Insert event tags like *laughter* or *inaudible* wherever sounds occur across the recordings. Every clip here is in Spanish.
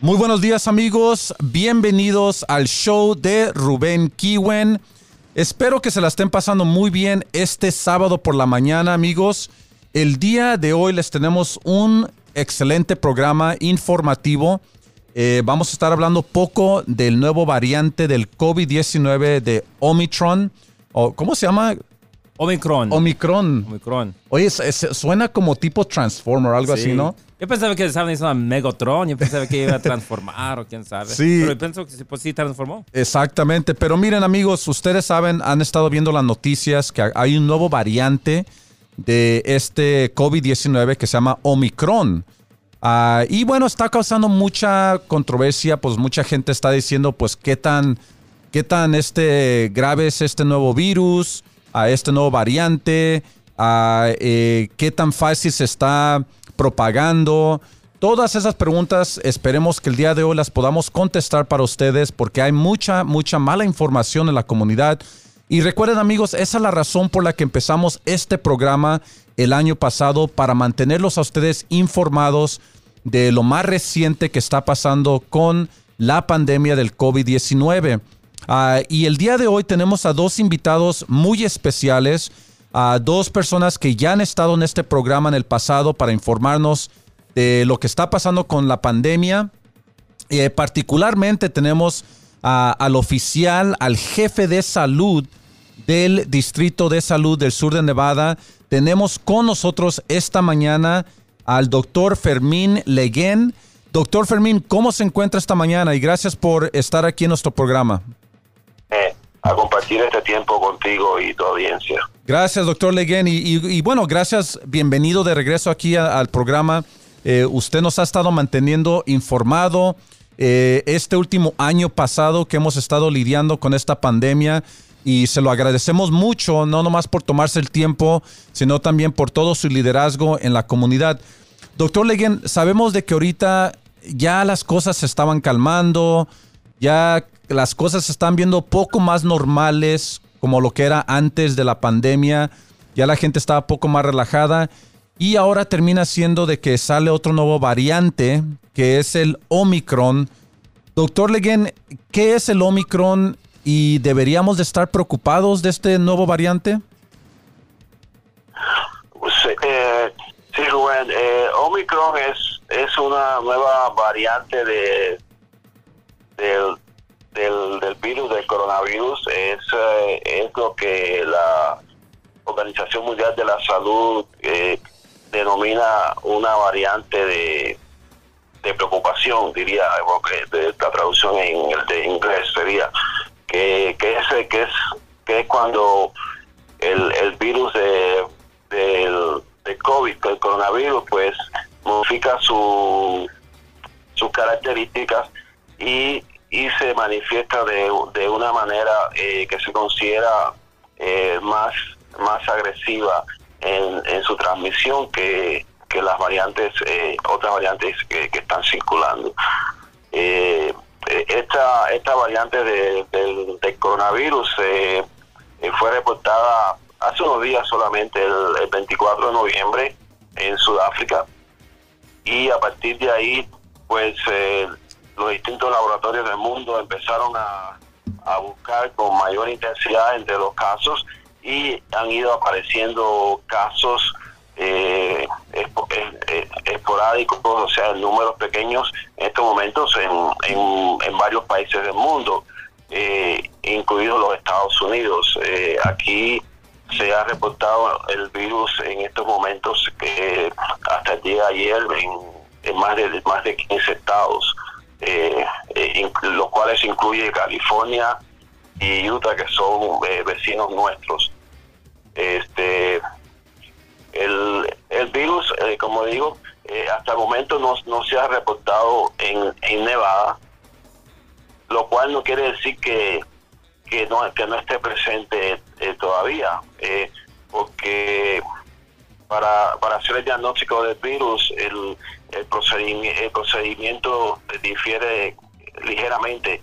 Muy buenos días amigos, bienvenidos al show de Rubén Kiwen. Espero que se la estén pasando muy bien este sábado por la mañana amigos. El día de hoy les tenemos un excelente programa informativo. Eh, vamos a estar hablando poco del nuevo variante del COVID-19 de Omicron. O, ¿Cómo se llama? Omicron. Omicron. Omicron. Oye, es- es- suena como tipo Transformer, algo así, Sí. ¿no? Yo pensaba que estaban diciendo a Megatron. Yo pensaba que iba a transformar o quién sabe. Sí. Pero pienso que sí, pues sí transformó. Exactamente, pero miren amigos, ustedes saben, han estado viendo las noticias que hay un nuevo variante de este COVID-19 que se llama Omicron. Ah, y bueno, está causando mucha controversia, pues mucha gente está diciendo pues qué tan, qué tan este, grave es este nuevo virus, a este nuevo variante, a, eh, qué tan fácil se está propagando. Todas esas preguntas esperemos que el día de hoy las podamos contestar para ustedes porque hay mucha, mucha mala información en la comunidad. Y recuerden amigos, esa es la razón por la que empezamos este programa el año pasado para mantenerlos a ustedes informados de lo más reciente que está pasando con la pandemia del COVID-19. Ah, y el día de hoy tenemos a dos invitados muy especiales, a dos personas que ya han estado en este programa en el pasado para informarnos de lo que está pasando con la pandemia. Eh, particularmente tenemos al oficial, al jefe de salud del Distrito de Salud del Sur de Nevada. Tenemos con nosotros esta mañana al doctor Fermín Leguén. Doctor Fermín, ¿cómo se encuentra esta mañana? Y gracias por estar aquí en nuestro programa. A compartir este tiempo contigo y tu audiencia. Gracias, doctor Leguén. Y, bueno, gracias, bienvenido de regreso aquí al programa. Eh, usted nos ha estado manteniendo informado eh, este último año pasado que hemos estado lidiando con esta pandemia y se lo agradecemos mucho, no nomás por tomarse el tiempo, sino también por todo su liderazgo en la comunidad. Doctor Leguén, sabemos de que ahorita ya las cosas se estaban calmando, ya las cosas se están viendo poco más normales como lo que era antes de la pandemia, ya la gente estaba poco más relajada y ahora termina siendo de que sale otro nuevo variante que es el Omicron. Doctor Leguén, ¿qué es el Omicron y deberíamos de estar preocupados de este nuevo variante? Sí, eh, sí, Rubén, eh, Omicron es, es una nueva variante de del, del virus, del coronavirus. Es, eh, es lo que la Organización Mundial de la Salud eh, denomina una variante de, de preocupación, diría, porque de, la traducción en el de inglés sería que, que, es, que, es, que es cuando el, el virus de, del, del COVID, el coronavirus, pues modifica su, sus características y, y se manifiesta de, de una manera eh, que se considera eh, más, más agresiva en, su transmisión que, que las variantes, eh, otras variantes que, están circulando. Eh, esta, esta variante de- del, del coronavirus fue reportada hace unos días solamente, el, el 24 de noviembre, en Sudáfrica. Y a partir de ahí, pues los distintos laboratorios del mundo empezaron a, buscar con mayor intensidad entre los casos y han ido apareciendo casos eh, eh, eh, esporádicos, o sea, en números pequeños en estos momentos en, en, varios países del mundo, eh, incluidos los Estados Unidos. Aquí se ha reportado el virus en estos momentos hasta el día de ayer en, en más de más de 15 estados, eh, eh, los cuales incluye California y Utah, que son eh, vecinos nuestros. Este, el, el virus, eh, como digo, eh, hasta el momento no, no se ha reportado en, en Nevada, lo cual no quiere decir que, que, no, que no esté presente todavía, porque para, para hacer el diagnóstico del virus, el, el, procedimiento, el procedimiento difiere ligeramente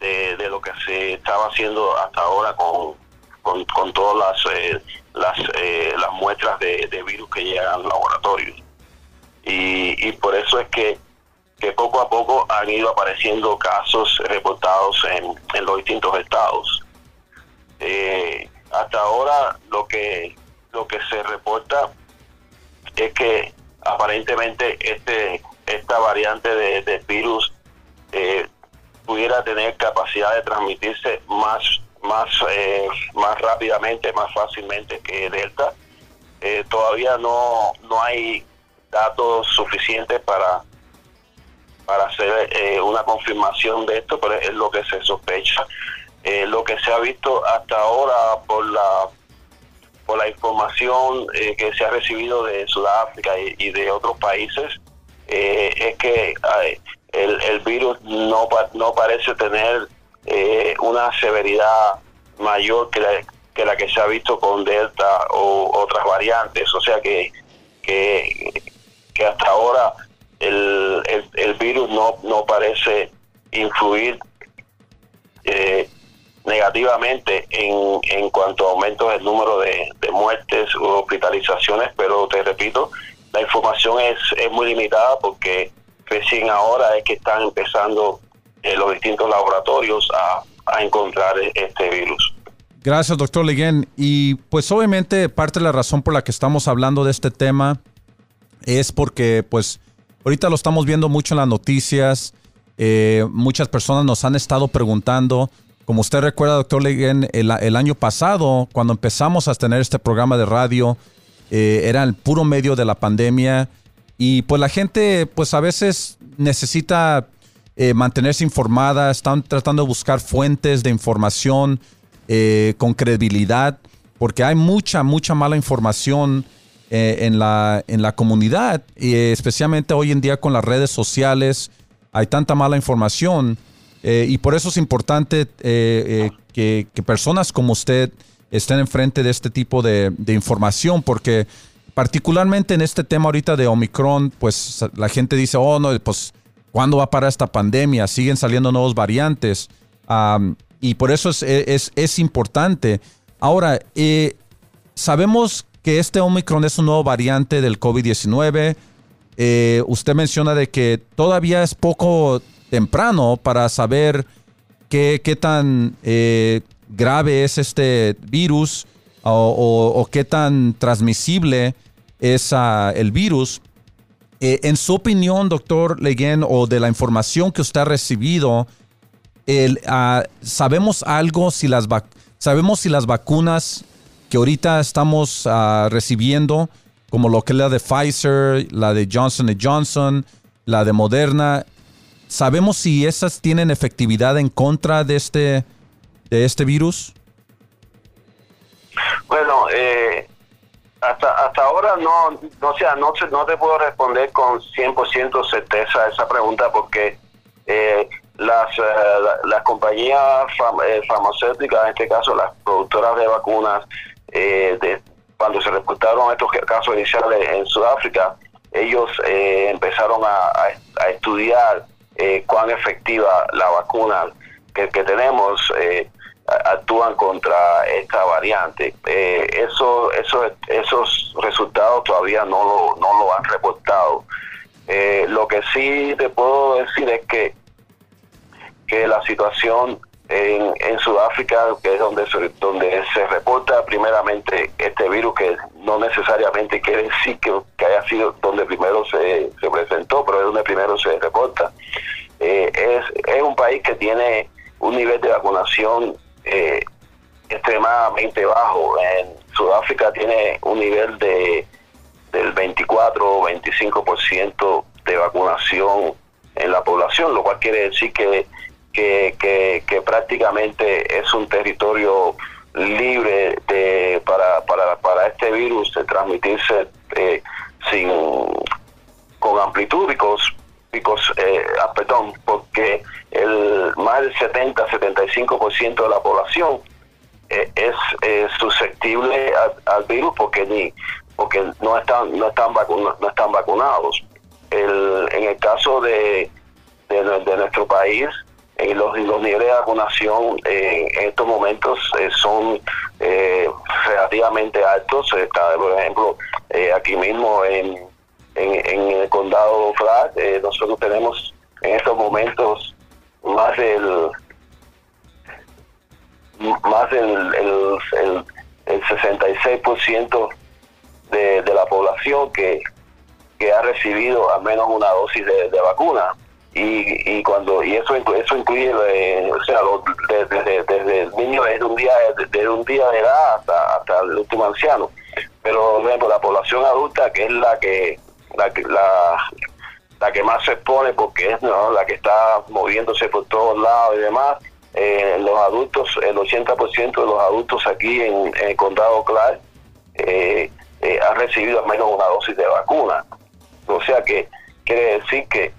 de, de lo que se estaba haciendo hasta ahora con, con, con todas las, eh, las, eh, las muestras de, de virus que llegan al laboratorio. Y, y por eso es que, que poco a poco han ido apareciendo casos reportados en, los distintos estados. Eh, hasta ahora lo que lo que se reporta es que aparentemente este esta variante de, virus eh, pudiera tener capacidad de transmitirse más más eh, más rápidamente más fácilmente que delta todavía no no hay datos suficientes para para hacer eh, una confirmación de esto, pero es lo que se sospecha. Eh, lo que se ha visto hasta ahora por la por la información eh, que se ha recibido de Sudáfrica y, de otros países es que el, el, virus no, no parece tener una severidad mayor que la, que la que se ha visto con Delta o otras variantes. O sea que, que, que hasta ahora el, el, virus no, no parece influir eh, negativamente en, en cuanto a aumentos del número de, muertes o hospitalizaciones, pero te repito, la información es, es muy limitada porque recién ahora es que están empezando eh, los distintos laboratorios a, a encontrar este virus. Gracias, doctor Leguen. Y pues obviamente parte de la razón por la que estamos hablando de este tema es porque pues Ahorita lo estamos viendo mucho en las noticias. Eh, muchas personas nos han estado preguntando. Como usted recuerda, doctor Leguen, el, año pasado, cuando empezamos a tener este programa de radio, eh, era el puro medio de la pandemia. Y pues la gente, pues a veces necesita eh, mantenerse informada, están tratando de buscar fuentes de información con credibilidad, porque hay mucha, mucha mala información eh, en, la, en la comunidad, y especialmente hoy en día con las redes sociales, hay tanta mala información eh, y por eso es importante eh, que, personas como usted estén enfrente de este tipo de, información, porque particularmente en este tema ahorita de Omicron, pues la gente dice, oh, no, pues, ¿cuándo va a parar esta pandemia? Siguen saliendo nuevos variantes. y por eso es, es, es importante. Ahora, sabemos que este Omicron es un nuevo variante del COVID-19. Eh, usted menciona de que todavía es poco temprano para saber qué, tan eh, grave es este virus o, qué tan transmisible es ah, el virus. Eh, en su opinión, doctor Leguen, o de la información que usted ha recibido, ah, ¿sabemos algo si las, sabemos si las vacunas que ahorita estamos ah, recibiendo, como lo que es la de Pfizer, la de Johnson Johnson, la de Moderna, ¿sabemos si esas tienen efectividad en contra de este, de este virus? Bueno, eh, hasta, hasta ahora no, no, no, te puedo responder con 100% certeza a esa pregunta porque eh, las, eh, las compañías farmacéuticas, en este caso las productoras de vacunas, eh, de, cuando se reportaron estos casos iniciales en Sudáfrica, ellos eh, empezaron a, estudiar eh, cuán efectiva la vacuna que, tenemos actúan contra esta variante. eso, eso, esos resultados todavía no lo, no lo han reportado. lo que sí te puedo decir es que, que la situación en, Sudáfrica, que es donde se, donde se reporta primeramente este virus, que no necesariamente quiere decir que, haya sido donde primero se, se, presentó, pero es donde primero se reporta. Eh, es, es un país que tiene un nivel de vacunación eh, extremadamente bajo. En Sudáfrica tiene un nivel de del 24 o 25% de vacunación en la población, lo cual quiere decir que que, prácticamente es un territorio libre de, para, para, para este virus de transmitirse eh, sin con amplitud picos, eh, ah, perdón, porque el más del 70-75% de la población eh, es susceptible al, virus porque ni porque no están no están no están vacunados. El, en el caso de, de nuestro país en los, los niveles de vacunación en estos momentos eh, son eh, relativamente altos. por ejemplo, eh, aquí mismo en, en, el condado Flat, nosotros tenemos en estos momentos más del más del el, el, el 66% de, de la población que, que ha recibido al menos una dosis de, vacuna y, y cuando y eso eso incluye eh, o sea desde, desde, el niño desde un día desde un día de edad hasta, hasta el último anciano. Pero por ejemplo la población adulta que es la que la, la, que más se expone porque es la que está moviéndose por todos lados y demás eh, los adultos el 80% de los adultos aquí en, el condado Clark eh, eh, han recibido al menos una dosis de vacuna. O sea que quiere decir que,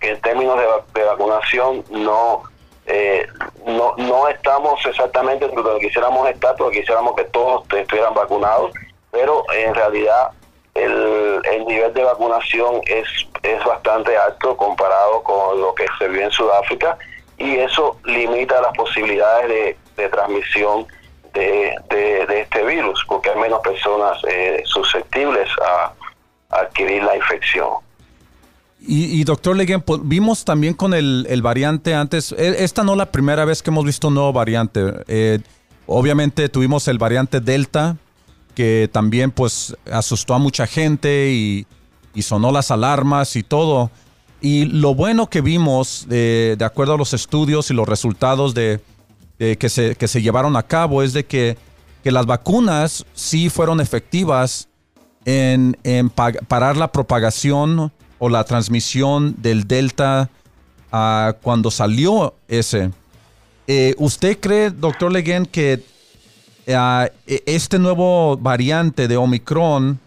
en términos de, vacunación no, eh, no no estamos exactamente donde quisiéramos estar, porque quisiéramos que todos estuvieran vacunados, pero en realidad el, el nivel de vacunación es, es bastante alto comparado con lo que se vive en Sudáfrica y eso limita las posibilidades de, de transmisión de, de, este virus, porque hay menos personas eh, susceptibles a, adquirir la infección. Y, doctor Leguen, pues, vimos también con el, variante antes, e, esta no es la primera vez que hemos visto un nuevo variante. Eh, obviamente tuvimos el variante Delta, que también pues asustó a mucha gente y, sonó las alarmas y todo. Y lo bueno que vimos, de acuerdo a los estudios y los resultados de, que, se, que se llevaron a cabo, es de que, que las vacunas sí fueron efectivas en, parar la propagación o la transmisión del Delta uh, cuando salió ese. Eh, ¿Usted cree, doctor Leguen, que uh, este nuevo variante de Omicron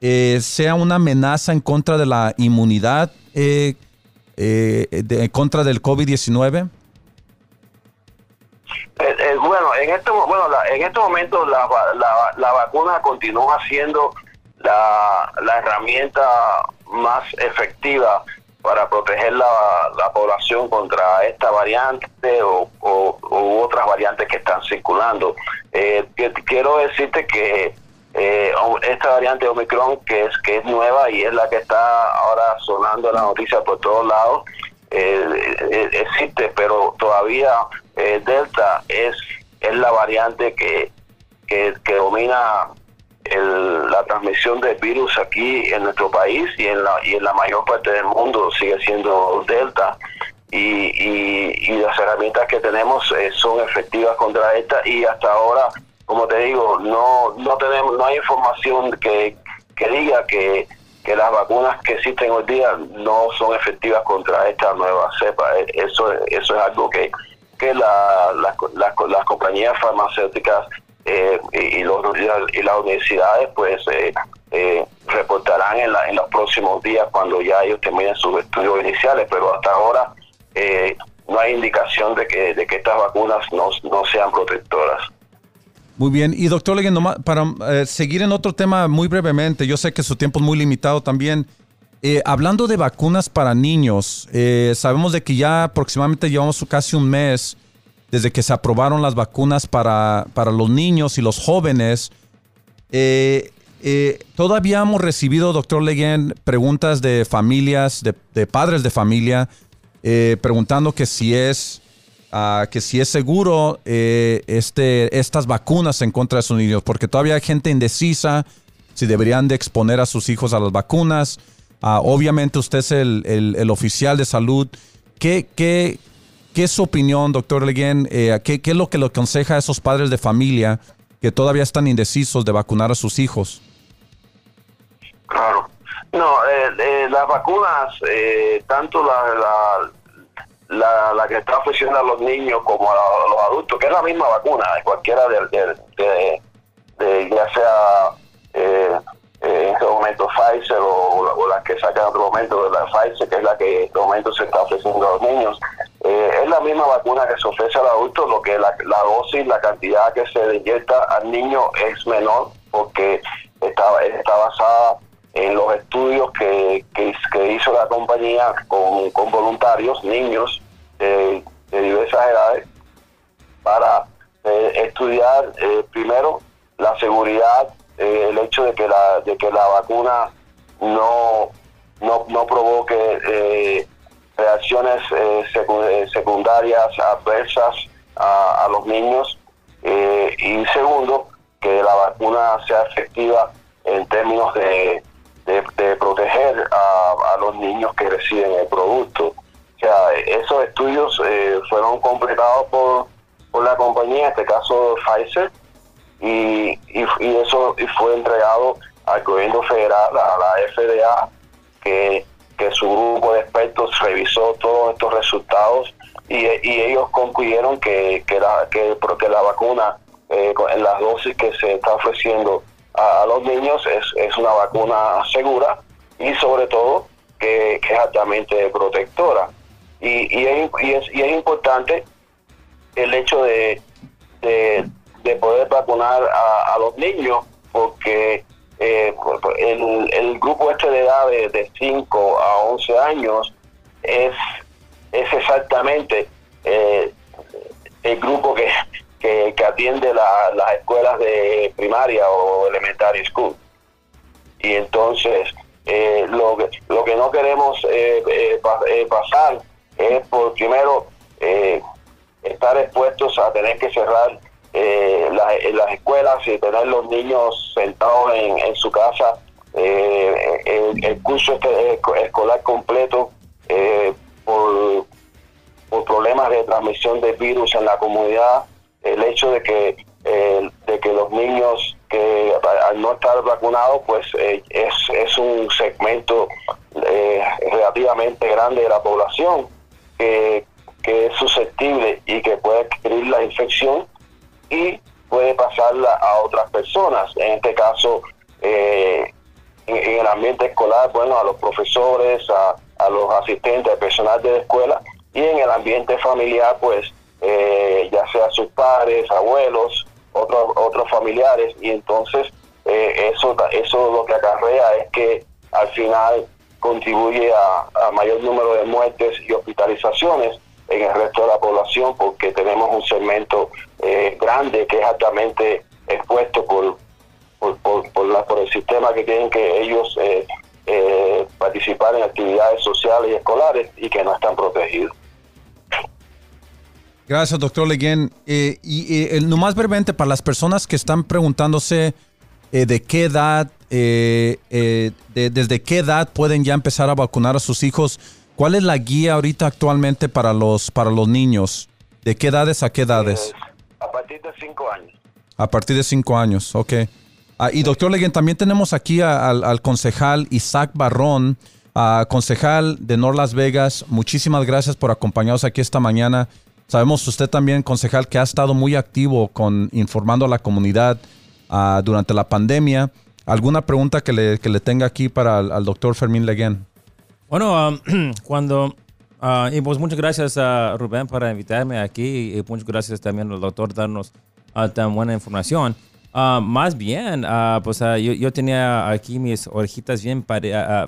eh, sea una amenaza en contra de la inmunidad eh, en contra del COVID-19? bueno, en este, bueno, en este momento la, la, la vacuna continúa siendo la, la herramienta más efectiva para proteger la, la población contra esta variante o, u otras variantes que están circulando. Eh, quiero decirte que eh, esta variante Omicron, que es que es nueva y es la que está ahora sonando en la noticia por todos lados, eh, existe, pero todavía Delta es, es la variante que, que, que domina la transmisión del virus aquí en nuestro país y en la, y en la mayor parte del mundo sigue siendo Delta. Y, y, las herramientas que tenemos eh, son efectivas contra esta y hasta ahora, como te digo, no no tenemos no hay información que, que diga que, que las vacunas que existen hoy día no son efectivas contra esta nueva cepa. Eh, eso eso es algo que que la, las compañías farmacéuticas eh, y, los, y las universidades pues eh, eh, reportarán en, en los próximos días cuando ya ellos terminen sus estudios iniciales, pero hasta ahora no hay indicación de que, de que estas vacunas no, no sean protectoras. Muy bien, y doctor Leguen, para seguir en otro tema muy brevemente, yo sé que su tiempo es muy limitado también. hablando de vacunas para niños, sabemos de que ya aproximadamente llevamos casi un mes desde que se aprobaron las vacunas para, los niños y los jóvenes, eh, eh, todavía hemos recibido, doctor Leguen, preguntas de familias, de, padres de familia, eh, preguntando que si es, ah, que si es seguro este, estas vacunas en contra de sus niños, porque todavía hay gente indecisa si deberían de exponer a sus hijos a las vacunas. Ah, obviamente usted es el, el, oficial de salud. ¿Qué, qué, ¿Qué es su opinión, doctor Leguen? Eh, ¿qué, es lo que le aconseja a esos padres de familia que todavía están indecisos de vacunar a sus hijos? Claro. No, eh, eh, las vacunas, tanto la, la, la, que está ofreciendo a los niños como a, los adultos, que es la misma vacuna, cualquiera de, de, de ya sea en este momento Pfizer o, o las que sacan en otro momento de la Pfizer, que es la que en este momento se está ofreciendo a los niños. Eh, es la misma vacuna que se ofrece al adulto, lo que la, dosis, la cantidad que se inyecta al niño es menor porque está, está basada en los estudios que, que, hizo la compañía con, con voluntarios, niños de diversas edades, para eh, estudiar eh, primero la seguridad eh, el hecho de que la de que la vacuna no no, no provoque eh, reacciones eh, eh, secundarias adversas a, los niños y segundo, que la vacuna sea efectiva en términos de, proteger a, los niños que reciben el producto. O sea, esos estudios fueron completados por, por la compañía, en este caso Pfizer, y, y, eso fue entregado al gobierno federal, a la FDA, que, su grupo de expertos revisó todos estos resultados y, ellos concluyeron que, que, la, que, la vacuna, eh, en las dosis que se está ofreciendo a, los niños, es, es una vacuna segura y sobre todo que, es altamente protectora. Y, es, y, es, y es importante el hecho de, de, poder vacunar a los niños porque eh, el, el, grupo este de edad de, 5 a 11 años es, es exactamente eh, el grupo que, que, atiende las escuelas de primaria o elementary school. Y entonces eh, lo, que, lo que no queremos eh, pasar es por primero estar expuestos a tener que cerrar eh, en las escuelas y tener los niños sentados en, su casa eh, el, curso este, escolar completo eh, por, problemas de transmisión de virus en la comunidad, el hecho de que de que los niños que al no estar vacunados pues es, es un segmento relativamente grande de la población que, que es susceptible y que puede adquirir la infección y puede pasarla a otras personas. En este caso, eh, en, el ambiente escolar, bueno, a los profesores, a, los asistentes, al personal de la escuela, y en el ambiente familiar, pues, eh, ya sea sus padres, abuelos, otros otros familiares, y entonces eh, eso, eso lo que acarrea es que al final contribuye a mayor número de muertes y hospitalizaciones en el resto de la población porque tenemos un segmento eh, grande que es altamente expuesto por, por, la, por el sistema que tienen que ellos eh, eh, participar en actividades sociales y escolares y que no están protegidos. Gracias, doctor Leguén. y el más brevemente, para las personas que están preguntándose de qué edad, desde qué edad pueden ya empezar a vacunar a sus hijos, ¿Cuál es la guía ahorita actualmente para los, para los niños? ¿De qué edades a qué edades? a partir de cinco años. A partir de cinco años, ok. Ah, y doctor Leguen, también tenemos aquí al, concejal Isaac Barrón, concejal de North Las Vegas. Muchísimas gracias por acompañarnos aquí esta mañana. Sabemos usted también, concejal, que ha estado muy activo con informando a la comunidad ah, durante la pandemia. ¿Alguna pregunta que le, que le tenga aquí para el, al doctor Fermín Leguen? Bueno, um, *clears throat* cuando... Uh, y pues muchas gracias a Rubén para invitarme aquí y muchas gracias también al doctor darnos uh, tan buena información. Uh, más bien, pues yo, yo, tenía aquí mis orejitas bien,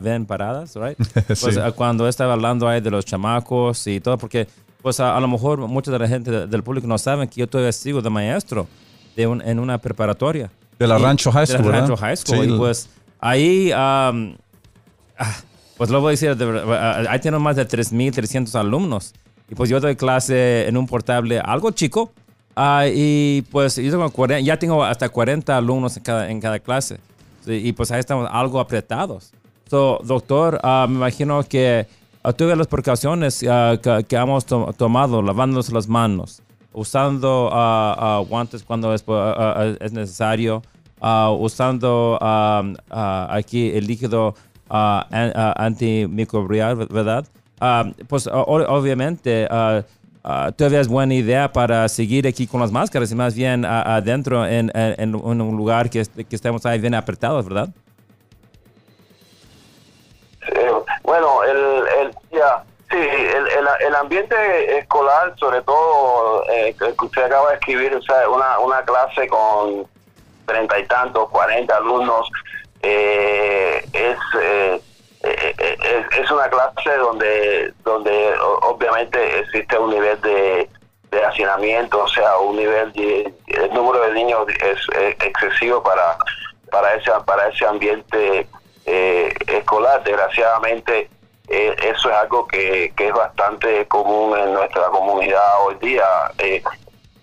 bien paradas, right? *laughs* Pues cuando estaba hablando ahí de los chamacos y todo, porque pues a, lo mejor mucha de la gente del público no saben que yo todavía sigo de maestro de un, en una preparatoria. De la Rancho High School, De la Rancho High School. Y pues ahí... Um, pues lo voy a decir, ahí tenemos más de 3.300 alumnos. Y pues yo doy clase en un portable algo chico. Ah, y pues yo tengo ya tengo hasta 40 alumnos en cada, en cada clase. y pues ahí estamos algo apretados. So, doctor, ah, me imagino que uh, tuve las precauciones que, que, hemos tomado, lavándonos las manos, usando guantes cuando es, es necesario, usando aquí el líquido uh, antimicrobial, ¿verdad? Uh, pues obviamente uh, todavía es buena idea para seguir aquí con las máscaras y más bien adentro en, en, un lugar que, que, estemos ahí bien apretados, ¿verdad? Eh, bueno, el, ya, sí, el, ambiente escolar, sobre todo eh, que usted acaba de escribir, una, una clase con treinta y tantos, cuarenta alumnos, eh, es, eh, eh, es, una clase donde donde obviamente existe un nivel de, de hacinamiento, o sea, un nivel de el número de niños es, excesivo para para ese para ese ambiente escolar. Desgraciadamente eh, eso es algo que, que, es bastante común en nuestra comunidad hoy día. Eh,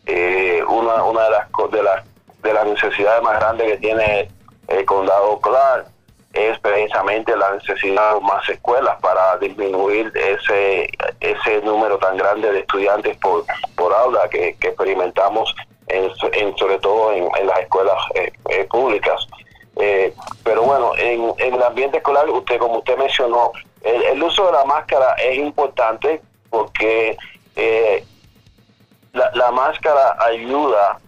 eh, una, una de las, de las de las necesidades más grandes que tiene el condado Clark es precisamente la necesidad de más escuelas para disminuir ese ese número tan grande de estudiantes por, por aula que, experimentamos en, sobre todo en, las escuelas públicas. pero bueno, en, en el ambiente escolar, usted como usted mencionó, el, uso de la máscara es importante porque eh, la, máscara ayuda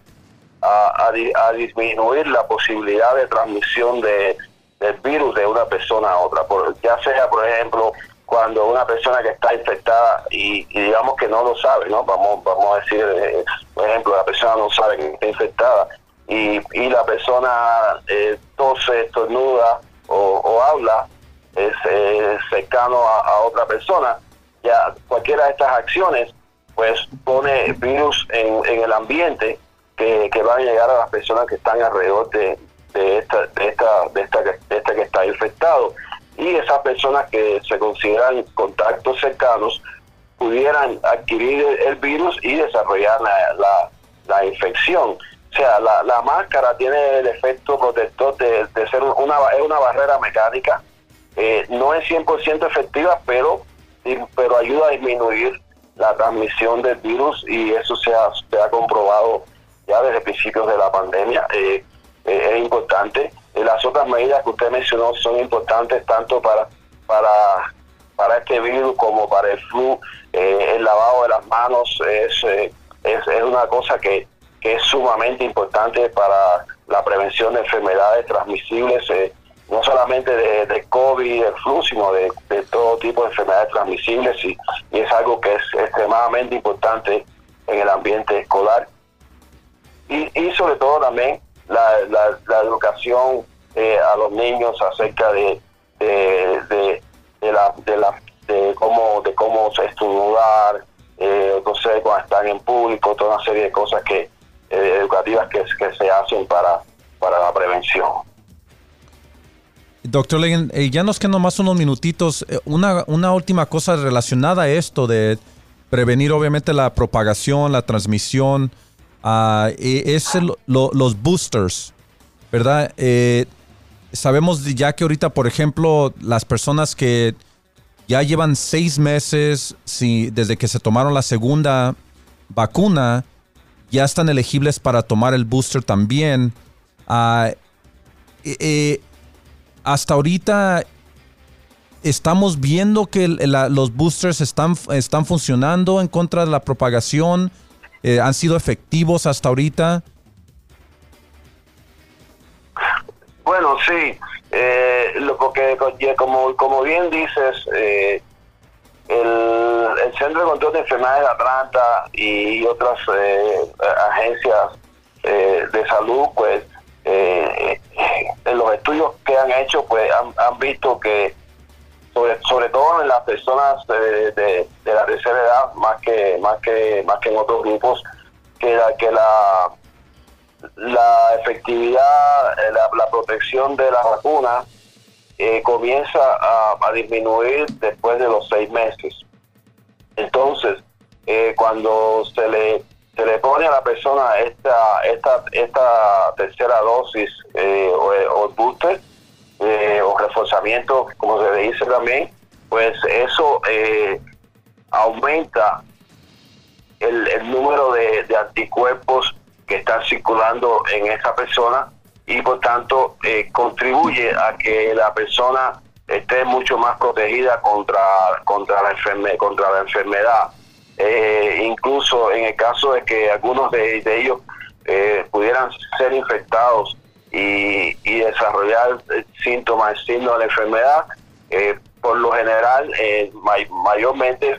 a, disminuir la posibilidad de transmisión de, del virus de una persona a otra. Por, ya sea, por ejemplo, cuando una persona que está infectada y, digamos que no lo sabe, ¿no? Vamos, vamos a decir, eh, por ejemplo, la persona no sabe que está infectada y, y la persona eh, tose, estornuda o habla, es eh, cercano a, otra persona, ya cualquiera de estas acciones pues pone virus en, el ambiente que, que van a llegar a las personas que están alrededor de, esta, de, esta, de, esta, de esta que está infectado. Y esas personas que se consideran contactos cercanos pudieran adquirir el, virus y desarrollar la, la, infección. O sea, la, la, máscara tiene el efecto protector de, de ser una, es una barrera mecánica eh, no es 100% efectiva, pero, pero ayuda a disminuir la transmisión del virus y eso se ha, se ha comprobado desde principios de la pandemia. Eh, eh, es importante. las otras medidas que usted mencionó son importantes tanto para, para, para este virus como para el flu. el lavado de las manos es, es, es una cosa que, que es sumamente importante para la prevención de enfermedades transmisibles no solamente de, COVID, del flu, sino de, todo tipo de enfermedades transmisibles y, es algo que es extremadamente importante en el ambiente escolar. Y, sobre todo también la, educación eh, a los niños acerca de, de, la, de, la, de cómo de cómo estudiar, eh, no cuando están en público, toda una serie de cosas que eh, educativas que, que se hacen para, para la prevención. Doctor Legan, eh, ya nos quedan más unos minutitos. Eh, una, una, última cosa relacionada a esto de prevenir obviamente la propagación, la transmisión, uh, es los boosters, ¿verdad? Eh, sabemos ya que ahorita, por ejemplo, las personas que ya llevan seis meses si, desde que se tomaron la segunda vacuna, ya están elegibles para tomar el booster también. Uh, hasta ahorita estamos viendo que los boosters están funcionando en contra de la propagación, eh, han sido efectivos hasta ahorita. Bueno, sí, eh, lo, porque como, como bien dices, eh, el, Centro de Control de Enfermedades de Atlanta y otras agencias de salud, pues eh, en los estudios que han hecho, pues han, visto que, sobre, sobre todo en las personas de, de, la tercera edad, más que, más que, más que en otros grupos, que la, que la, la efectividad, eh, la, protección de la vacuna eh, comienza a, a, disminuir después de los seis meses. Entonces, eh, cuando se le se le pone a la persona esta esta esta tercera dosis eh, o, booster eh, o reforzamiento como se dice también pues eso eh, aumenta el, el número de, anticuerpos que están circulando en esa persona y por tanto contribuye a que la persona esté mucho más protegida contra contra la contra la enfermedad. Eh, incluso en el caso de que algunos de, ellos eh, pudieran ser infectados y, desarrollar eh, síntomas, signos de la enfermedad, por lo general, mayormente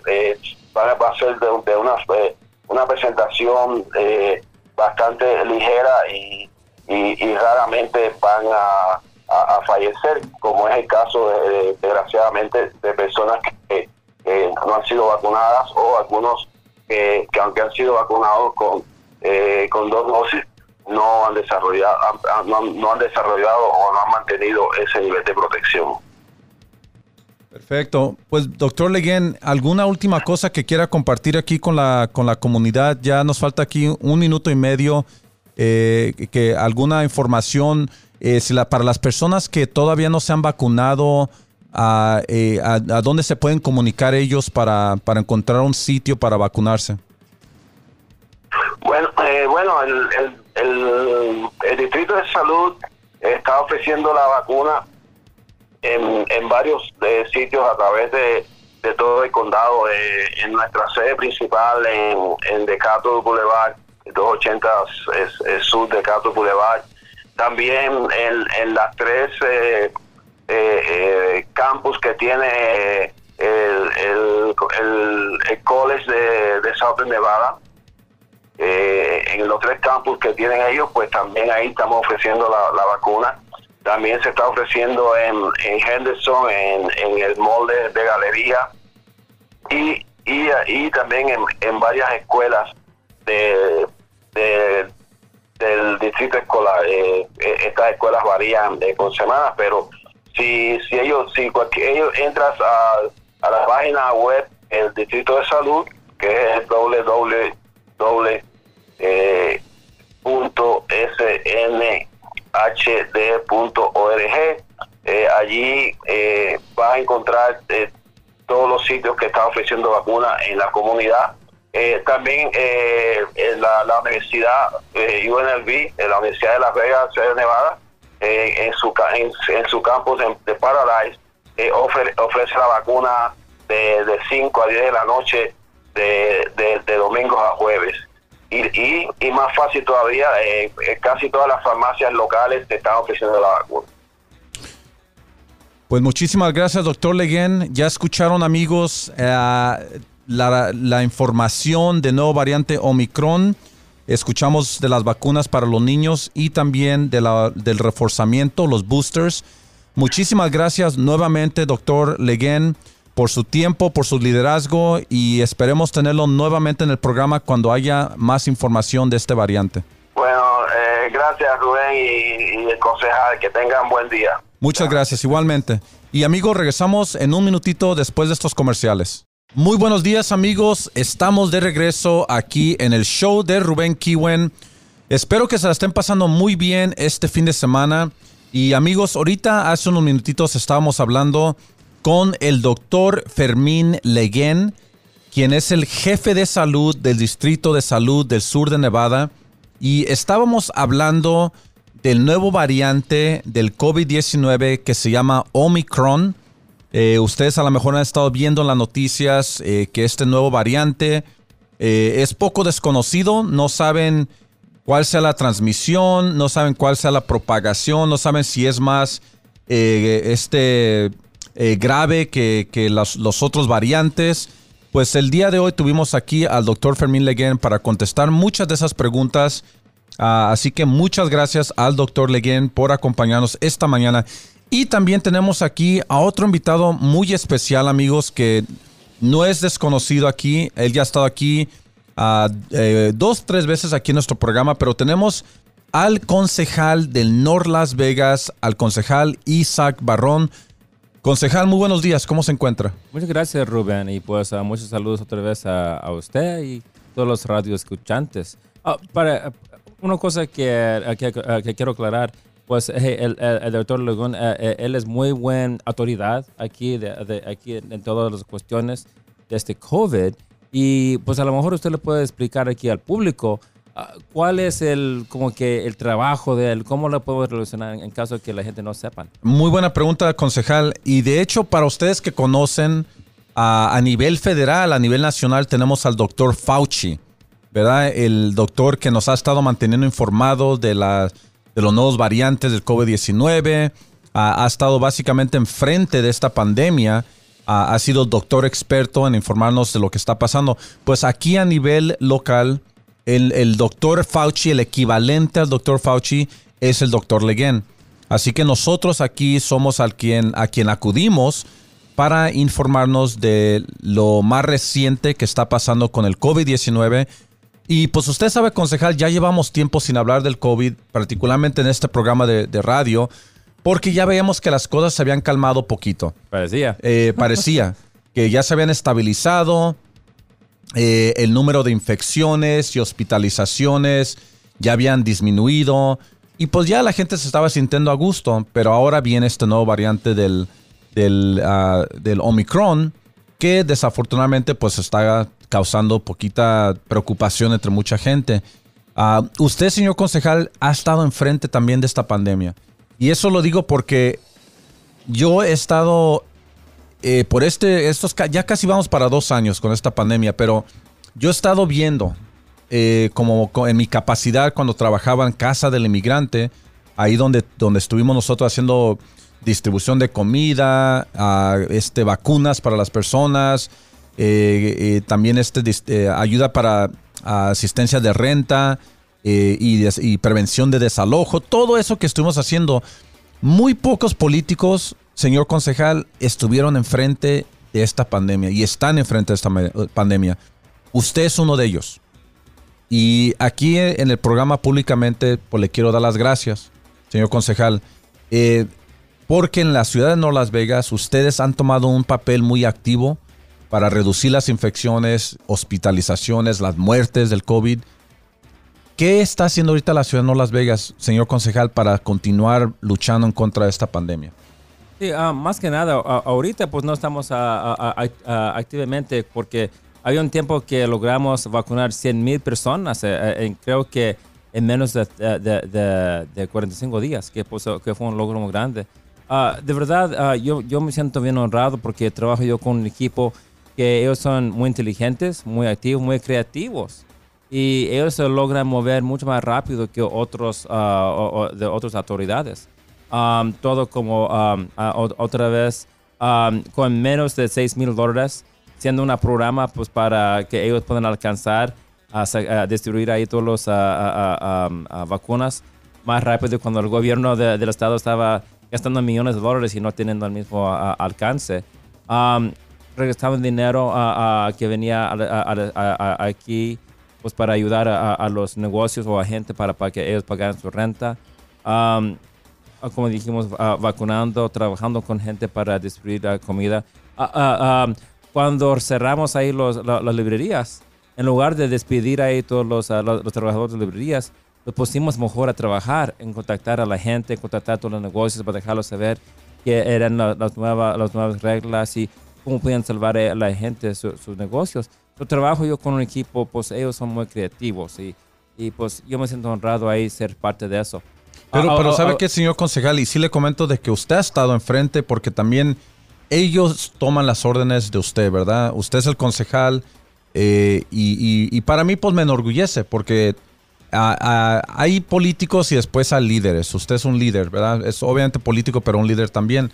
van a ser de, una, una presentación bastante ligera y, raramente van a, fallecer, como es el caso, desgraciadamente, de personas que no han sido vacunadas o algunos que aunque han sido vacunados con, eh, con dos dosis no han desarrollado no, han desarrollado o no han mantenido ese nivel de protección. Perfecto. Pues, doctor Leguén, ¿alguna última cosa que quiera compartir aquí con la, con la comunidad? Ya nos falta aquí un minuto y medio. Eh, que alguna información eh, para las personas que todavía no se han vacunado, eh, a, dónde se pueden comunicar ellos para, para, encontrar un sitio para vacunarse? Bueno, bueno el, el, el, Distrito de Salud está ofreciendo la vacuna en, en varios sitios a través de, de todo el condado, en nuestra sede principal en, en Decatur Boulevard 280 es, sur de Cato Boulevard. También en, en las tres eh, eh, eh, campus que tiene el, el, el, College de, de Southern Nevada. En los tres campus que tienen ellos, pues también ahí estamos ofreciendo la, vacuna. También se está ofreciendo en, en Henderson, en, el molde de, galería y, y, y también en, en varias escuelas de, del distrito escolar. Eh, eh, estas escuelas varían de con semanas, pero si si ellos si ellos entras a, a la página web del distrito de salud, que es www eh, eh, allí eh, vas a encontrar todos los sitios que están ofreciendo vacunas en la comunidad eh, también eh, la, la, universidad eh, UNLV, la Universidad de Las Vegas, Nevada, eh, en, su, en, su campus de Paradise, ofrece la vacuna de, de 5 a 10 de la noche, de, de, de domingos a jueves. Y, y, y, más fácil todavía, casi todas las farmacias locales te están ofreciendo la vacuna. Pues muchísimas gracias, doctor Leguen. Ya escucharon, amigos la, información de nuevo variante Omicron. Escuchamos de las vacunas para los niños y también de la, del reforzamiento, los boosters. Muchísimas gracias nuevamente, doctor Leguen, por su tiempo, por su liderazgo y esperemos tenerlo nuevamente en el programa cuando haya más información de este variante. Bueno, eh, gracias Rubén y, y el concejal, que tengan buen día. Muchas gracias, igualmente. Y amigos, regresamos en un minutito después de estos comerciales. Muy buenos días amigos, estamos de regreso aquí en el show de Rubén Kiwen. Espero que se la estén pasando muy bien este fin de semana. Y amigos, ahorita hace unos minutitos estábamos hablando con el doctor Fermín Leguén, quien es el jefe de salud del Distrito de Salud del Sur de Nevada. Y estábamos hablando del nuevo variante del COVID-19 que se llama Omicron eh, ustedes a lo mejor han estado viendo en las noticias eh, que este nuevo variante eh, es poco desconocido, no saben cuál sea la transmisión, no saben cuál sea la propagación, no saben si es más este, grave que, los, otros variantes. Pues el día de hoy tuvimos aquí al doctor Fermín Leguén para contestar muchas de esas preguntas. Ah, así que muchas gracias al doctor Leguén por acompañarnos esta mañana. Y también tenemos aquí a otro invitado muy especial, amigos, que no es desconocido aquí. Él ya ha estado aquí uh, eh, dos, tres veces aquí en nuestro programa, pero tenemos al concejal del North Las Vegas, al concejal Isaac Barrón. Concejal, muy buenos días, ¿cómo se encuentra? Muchas gracias, Rubén, y pues uh, muchos saludos otra vez a, usted y todos los radioescuchantes. Uh, para, una cosa que, que quiero aclarar, pues el, doctor Legón, eh, eh, él es muy buena autoridad aquí, aquí en, todas las cuestiones de este COVID. Y pues a lo mejor usted le puede explicar aquí al público cuál es el, como que el trabajo de él, cómo lo podemos relacionar en, caso de que la gente no sepa. Muy buena pregunta, concejal. Y de hecho, para ustedes que conocen a, a nivel federal, a nivel nacional, tenemos al doctor Fauci, ¿verdad? El doctor que nos ha estado manteniendo informados de de los nuevos variantes del COVID-19, ha, estado básicamente enfrente de esta pandemia, ha, sido doctor experto en informarnos de lo que está pasando. Pues aquí a nivel local, el, doctor Fauci, el equivalente al doctor Fauci, es el doctor Leguén. Así que nosotros aquí somos al quien, a quien acudimos para informarnos de lo más reciente que está pasando con el COVID-19 y pues usted sabe, concejal, ya llevamos tiempo sin hablar del COVID, particularmente en este programa de, radio, porque ya veíamos que las cosas se habían calmado poquito. Parecía. Eh, parecía que ya se habían estabilizado, eh, el número de infecciones y hospitalizaciones ya habían disminuido y pues ya la gente se estaba sintiendo a gusto, pero ahora viene este nuevo variante del, del, ah, del Omicron que desafortunadamente pues está causando poquita preocupación entre mucha gente. Ah, usted, señor concejal, ha estado enfrente también de esta pandemia. Y eso lo digo porque yo he estado eh, por este, estos, ya casi vamos para dos años con esta pandemia, pero yo he estado viendo eh, como en mi capacidad cuando trabajaba en Casa del Inmigrante, ahí donde, donde estuvimos nosotros haciendo distribución de comida, este, vacunas para las personas, eh, también este, ayuda para asistencia de renta y, y prevención de desalojo, todo eso que estuvimos haciendo. Muy pocos políticos señor concejal, estuvieron enfrente de esta pandemia y están enfrente de esta pandemia. Usted es uno de ellos. Y aquí en el programa públicamente pues, le quiero dar las gracias, señor concejal, eh, porque en la ciudad de Nueva Las Vegas ustedes han tomado un papel muy activo para reducir las infecciones, hospitalizaciones, las muertes del COVID. ¿Qué está haciendo ahorita la ciudad de Nueva Las Vegas, señor concejal, para continuar luchando en contra de esta pandemia? Sí, ah, más que nada, ahorita pues no estamos activamente porque hay un tiempo que logramos vacunar 100 mil personas, eh, eh, creo que en menos de, de, 45 días, que, pues, que fue un logro muy grande. Ah, de verdad, ah, yo, yo me siento bien honrado porque trabajo yo con un equipo que ellos son muy inteligentes, muy activos, muy creativos. Y ellos se logran mover mucho más rápido que otros, de otras autoridades. Um, todo como um, otra vez um, con menos de 6 mil dólares, siendo un programa pues para que ellos puedan alcanzar a, distribuir ahí todas las vacunas más rápido cuando el gobierno del estado estaba gastando millones de dólares y no teniendo el mismo alcance. Um, regresaban dinero que venía aquí pues para ayudar a, los negocios o a gente para, para que ellos pagaran su renta. Ah, como dijimos, ah, vacunando, trabajando con gente para distribuir la comida. Ah, cuando cerramos ahí los, las librerías, en lugar de despedir ahí todos los, los, trabajadores de librerías, los pusimos mejor a trabajar, en contactar a la gente, en contactar a todos los negocios para dejarlos saber qué eran las, nuevas, las nuevas reglas y cómo podían salvar a la gente sus negocios. Yo trabajo yo con un equipo, pues ellos son muy creativos y, y pues yo me siento honrado ahí ser parte de eso. Pero, ah, pero ah, ¿sabe ah, qué, señor concejal? Y sí le comento de que usted ha estado enfrente porque también ellos toman las órdenes de usted, ¿verdad? Usted es el concejal eh, y, para mí pues me enorgullece porque hay políticos y después hay líderes. Usted es un líder, ¿verdad? Es obviamente político, pero un líder también.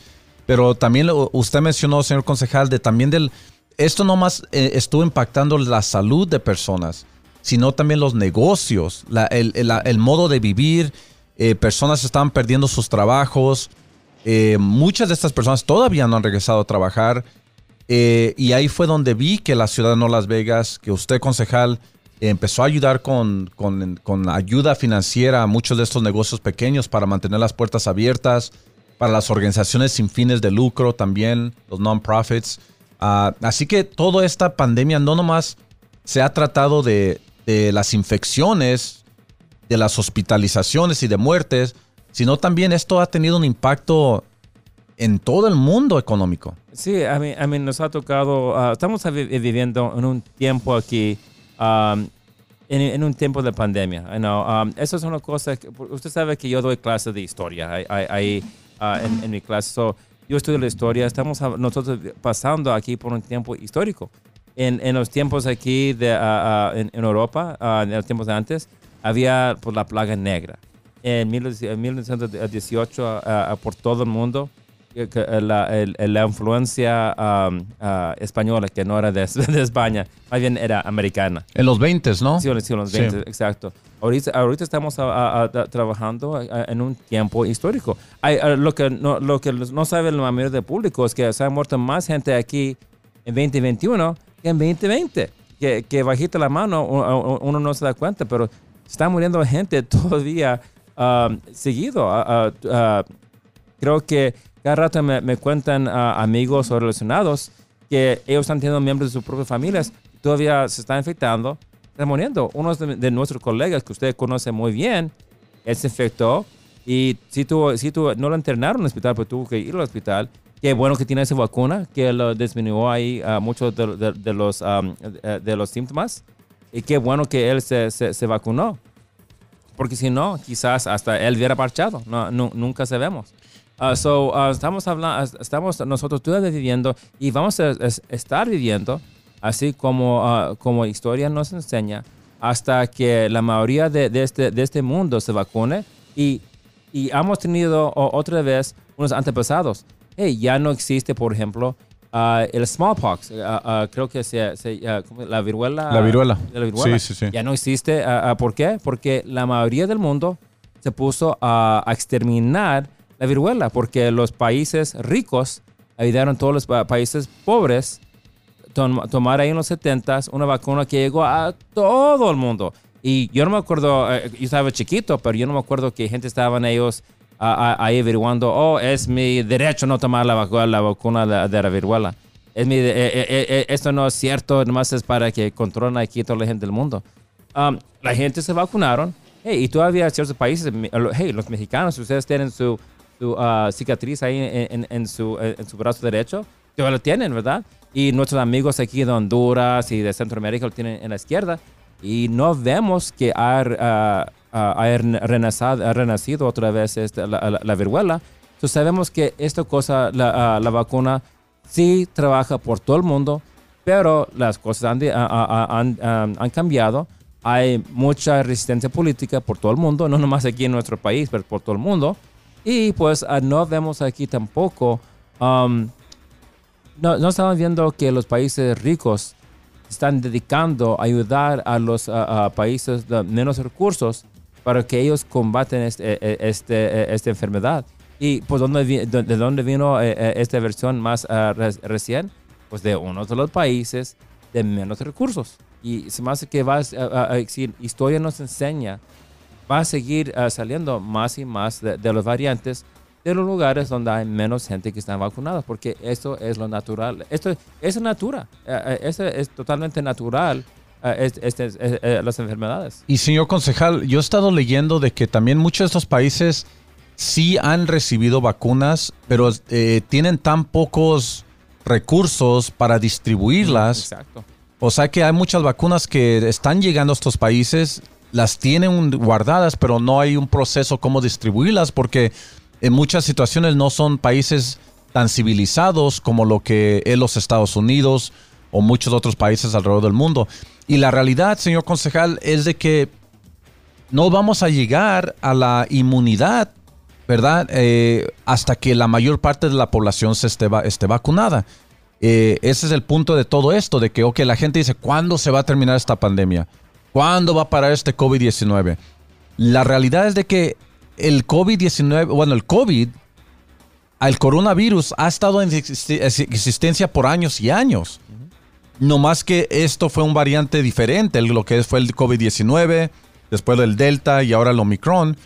Pero también usted mencionó, señor concejal, de también del... Esto no más eh, estuvo impactando la salud de personas, sino también los negocios, el, el modo de vivir eh, personas estaban perdiendo sus trabajos, eh, muchas de estas personas todavía no han regresado a trabajar. Eh, y ahí fue donde vi que la ciudad de Nueva Las Vegas, que usted concejal, empezó a ayudar con, con, ayuda financiera a muchos de estos negocios pequeños para mantener las puertas abiertas, para las organizaciones sin fines de lucro también, los non-profits. Ah, así que toda esta pandemia no nomás se ha tratado de las infecciones de las hospitalizaciones y de muertes, sino también esto ha tenido un impacto en todo el mundo económico. Sí, a mí, a mí nos ha tocado, ah, estamos viviendo en un tiempo aquí, um, en, un tiempo de pandemia. Um, eso es una cosa, que, usted sabe que yo doy clases de historia ahí ah, en, mi clase. yo estudio la historia, estamos nosotros pasando aquí por un tiempo histórico. En, en los tiempos aquí de, ah, en, en, Europa, en los tiempos de antes, había por pues, la plaga negra. En 1918, por todo el mundo, la, la influencia española, que no era *laughs* de, España, más bien era americana. En los 20, ¿no? Sí, en los 20, exacto. Ahorita, ahorita estamos trabajando en un tiempo histórico. Hay, lo, que no, lo que no sabe la mayoría del público es que se ha muerto más gente aquí en 2021 que en 2020. Que, que bajita la mano uno no se da cuenta, pero está muriendo gente todavía um, seguido. Uh, uh, creo que cada rato me, cuentan ah, amigos o relacionados que ellos están teniendo miembros de sus propias familias, todavía se están infectando, están muriendo. Uno de, nuestros colegas que usted conoce muy bien, él se infectó y si tuvo, si tuvo, no lo internaron en el hospital, pero tuvo que ir al hospital. Qué bueno que tiene esa vacuna, que lo disminuyó ahí ah, muchos de, de- de los síntomas. Y qué bueno que él se, se, se vacunó. Porque si no, quizás hasta él hubiera parchado. No, nu- nunca sabemos. Ah, so, ah, estamos hablando, estamos nosotros todavía viviendo y vamos a, es- estar viviendo así como, ah, como historia nos enseña hasta que la mayoría de, de este, de este mundo se vacune y, y hemos tenido otra vez unos antepasados. Hey, ya no existe, por ejemplo, ah, el smallpox. Ah, ah, creo que se, se- la viruela. La viruela. La viruela. Sí, sí, sí. Ya no existe. ¿Por qué? Porque la mayoría del mundo se puso a, a exterminar la viruela, porque los países ricos ayudaron a todos los pa- países pobres tom- tomar ahí en los 70s una vacuna que llegó a todo el mundo. Y yo no me acuerdo, eh, yo estaba chiquito, pero yo no me acuerdo que gente estaban ellos ahí averiguando, oh, es mi derecho no tomar la vacuna, la vacuna de, de la viruela. Es mi, de- eh, eh, eh, esto no es cierto, nomás es para que controlen aquí toda la gente del mundo. Um, la gente se vacunaron. Hey, y todavía ciertos países, hey, los mexicanos, si ustedes tienen su, su, ah, cicatriz ahí en, en- en su, en su brazo derecho, todavía lo tienen, ¿verdad? Y nuestros amigos aquí de Honduras y de Centroamérica lo tienen en la izquierda. Y no vemos que ha, ah, ah, ha renacido, renacido otra vez este, la, la- la viruela. Entonces sabemos que esta cosa, la, ah, la vacuna, sí trabaja por todo el mundo, pero las cosas han, han, han cambiado. Hay mucha resistencia política por todo el mundo, no nomás aquí en nuestro país, pero por todo el mundo. Y pues ah, no vemos aquí tampoco, um, no, no estamos viendo que los países ricos están dedicando a ayudar a los ah, países de menos recursos para que ellos combaten este, eh, eh, este, eh, esta enfermedad. ¿Y pues ¿dónde vi- de, de dónde vino esta versión más re- recién? Pues de uno de los países de menos recursos. Y se me que va a, si historia nos enseña, va a seguir ah, saliendo más y más de, de los variantes de los lugares donde hay menos gente que están vacunados, porque esto es lo natural. Esto es natura. Esto es totalmente natural, es- este- es- eh, las enfermedades. Y señor concejal, yo he estado leyendo de que también muchos de estos países sí han recibido vacunas, pero eh, tienen tan pocos recursos para distribuirlas. Exacto. O sea que hay muchas vacunas que están llegando a estos países, las tienen guardadas, pero no hay un proceso cómo distribuirlas porque en muchas situaciones no son países tan civilizados como lo que es los Estados Unidos o muchos otros países alrededor del mundo. Y la realidad, señor concejal, es de que no vamos a llegar a la inmunidad, ¿verdad? Eh, hasta que la mayor parte de la población se esté, va- esté vacunada. Eh, ese es el punto de todo esto, de que, ok, la gente dice, ¿cuándo se va a terminar esta pandemia? ¿Cuándo va a parar este COVID-19? La realidad es de que el COVID-19, bueno, el COVID, el coronavirus ha estado en exist- existencia por años y años. No más que esto fue un variante diferente, lo que fue el COVID-19, después el Delta y ahora el Omicron,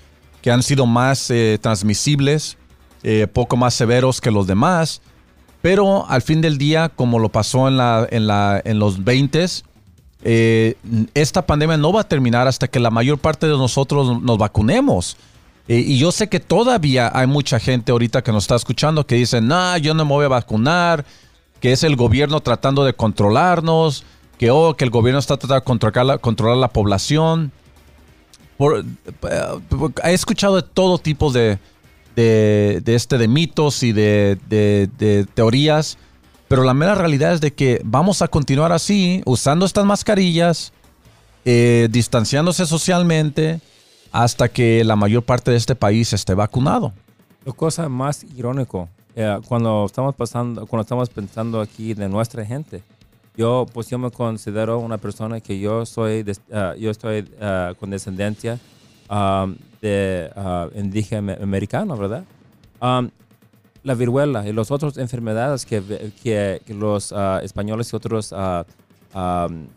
que han sido más eh, transmisibles, eh, poco más severos que los demás. Pero al fin del día, como lo pasó en, los 20 eh, esta pandemia no va a terminar hasta que la mayor parte de nosotros nos vacunemos. Eh, y yo sé que todavía hay mucha gente ahorita que nos está escuchando que dice, no, yo no me voy a vacunar, que es el gobierno tratando de controlarnos, que, oh, que el gobierno está tratando de controlar la, población. Por- eh, he escuchado de todo tipo de, este, de mitos y de teorías, pero la mera realidad es de que vamos a continuar así, usando estas mascarillas, eh, distanciándose socialmente, hasta que la mayor parte de este país esté vacunado. La cosa más irónico, eh, cuando estamos pasando, cuando estamos pensando aquí de nuestra gente, yo pues me considero una persona que yo soy, ah, yo estoy ah, con descendencia um, de ah, indígena americano, ¿verdad? Um, la viruela y las otras enfermedades que, los ah, españoles y otros ah, um,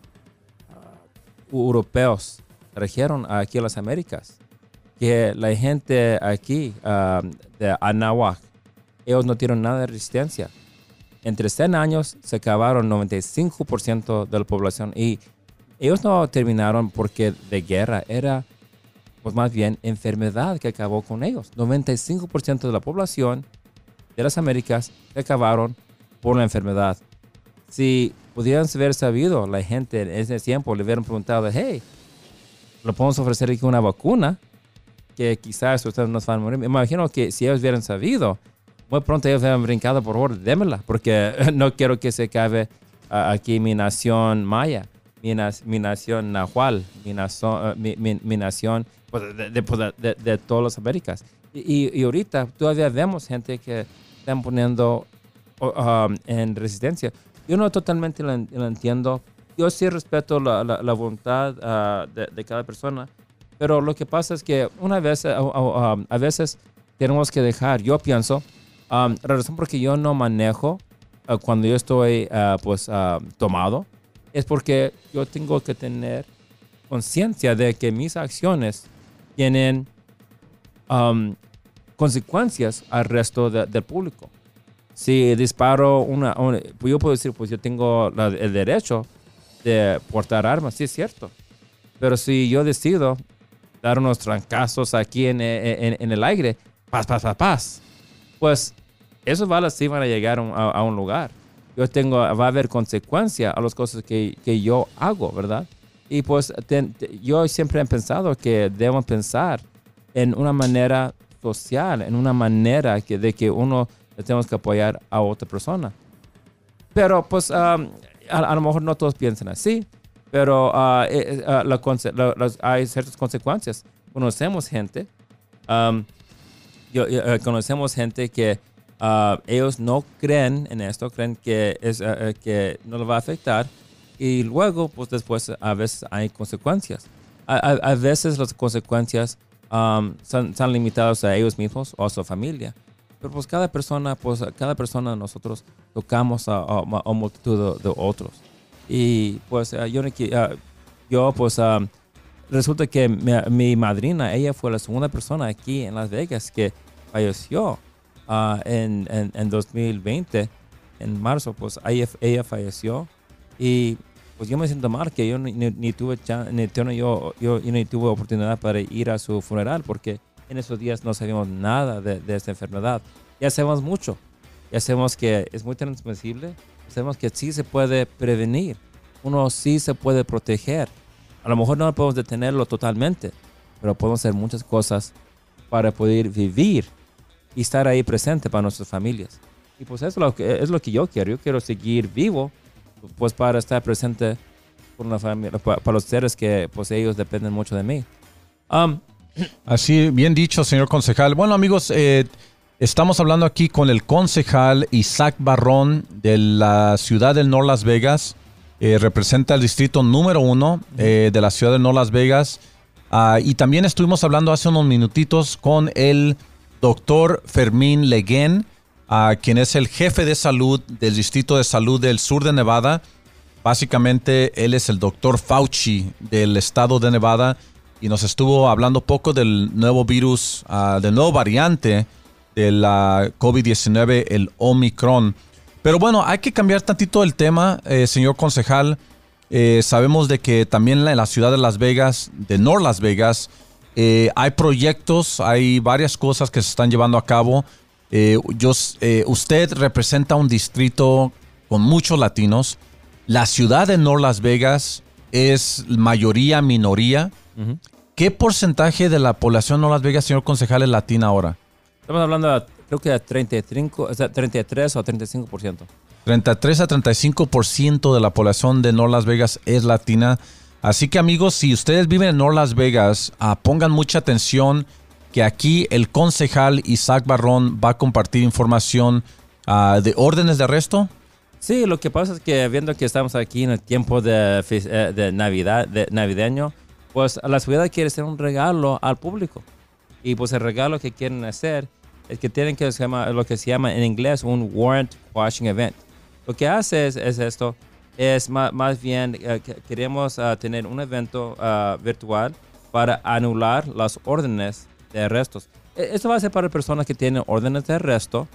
europeos trajeron aquí a las Américas. que la gente aquí de Anahuac, ellos no tienen nada de resistencia. Entre 100 años se acabaron 95% de la población y ellos no terminaron porque de guerra, era pues más bien enfermedad que acabó con ellos. 95% de la población de las Américas se acabaron por la enfermedad. Si pudieran haber sabido la gente en ese tiempo, le hubieran preguntado, hey, ¿le podemos ofrecer aquí una vacuna? Que quizás ustedes no van a morir. Me imagino que si ellos hubieran sabido, muy pronto ellos hubieran brincado, por favor, démela, porque *laughs* no quiero que se acabe ah, aquí mi nación maya, mi, mi nación nahual, mi, nación, mi, mi nación pues, pues, de, de, todas las Américas. Y, y, ahorita todavía vemos gente que están poniendo um, en resistencia. Yo no totalmente lo, entiendo. Yo sí respeto la, la, voluntad uh, de, de, cada persona, pero lo que pasa es que una vez, uh, uh, a veces tenemos que dejar, yo pienso, um, la razón por que yo no manejo cuando yo estoy pues tomado es porque yo tengo que tener conciencia de que mis acciones tienen um, consecuencias al resto del público. Si disparo una, pues yo puedo decir, pues yo tengo el derecho de portar armas, sí es cierto. Pero si yo decido dar unos trancazos aquí en, en, el aire, paz, paz, paz, paz, pues esos balas sí van a llegar a, un lugar. Yo tengo, va a haber consecuencia a las cosas que, que yo hago, ¿verdad? Y pues yo siempre he pensado que debemos pensar en una manera social, en una manera que, de que uno tenemos que apoyar a otra persona. Pero pues a, lo mejor no todos piensan así, pero uh, hay ciertas consecuencias. Conocemos gente, yo, eh, conocemos gente que ellos no creen en esto, creen que, es, que no lo va a afectar y luego, pues después a veces hay consecuencias. A, veces las consecuencias um, son, limitadas a ellos mismos o a su familia. Pero pues cada persona, pues cada persona de nosotros tocamos a, a, multitud de, otros. Y pues uh, yo, uh, yo pues resulta que mi, madrina, ella fue la segunda persona aquí en Las Vegas que falleció uh, en, en, en, 2020, en marzo, pues ella, ella falleció y pues yo me siento mal que yo ni, tuve ni, yo, yo, ni tuve oportunidad para ir a su funeral porque en esos días no sabíamos nada de, esta enfermedad. Ya sabemos mucho. Ya sabemos que es muy transmisible. Sabemos que sí se puede prevenir. Uno sí se puede proteger. A lo mejor no podemos detenerlo totalmente, pero podemos hacer muchas cosas para poder vivir y estar ahí presente para nuestras familias. Y pues eso es lo que, es lo que yo quiero. Yo quiero seguir vivo pues para estar presente por una familia, para, los seres que pues ellos dependen mucho de mí. Um, *coughs* Así, bien dicho, señor concejal. Bueno, amigos, eh, estamos hablando aquí con el concejal Isaac Barrón de la ciudad de North Las Vegas. Eh, representa el distrito número uno eh, de la ciudad de North Las Vegas. Ah, y también estuvimos hablando hace unos minutitos con el doctor Fermín Leguén quien es el jefe de salud del Distrito de Salud del Sur de Nevada. Básicamente, él es el doctor Fauci del estado de Nevada y nos estuvo hablando poco del nuevo virus, uh, del nuevo variante de la COVID-19, el Omicron. Pero bueno, hay que cambiar tantito el tema, eh, señor concejal. Eh, sabemos de que también en la ciudad de Las Vegas, de North Las Vegas, eh, hay proyectos, hay varias cosas que se están llevando a cabo eh, yo, eh, usted representa un distrito con muchos latinos. La ciudad de North Las Vegas es mayoría, minoría. ¿Qué porcentaje de la población de North Las Vegas, señor concejal, es latina ahora? Estamos hablando, creo que de 35, 33 o 35%. 33 a 35% de la población de North Las Vegas es latina. Así que amigos, si ustedes viven en North Las Vegas, ah, pongan mucha atención que aquí el concejal Isaac Barrón va a compartir información ah, de órdenes de arresto. Sí, lo que pasa es que viendo que estamos aquí en el tiempo de, eh, de Navidad, de navideño, pues la ciudad quiere hacer un regalo al público. Y pues el regalo que quieren hacer es que tienen que lo que se llama en inglés un warrant washing event. Lo que hace es, esto, es más, bien eh, queremos ah, tener un evento ah, virtual para anular las órdenes de arrestos. E- Esto va a ser para personas que tienen órdenes de arresto.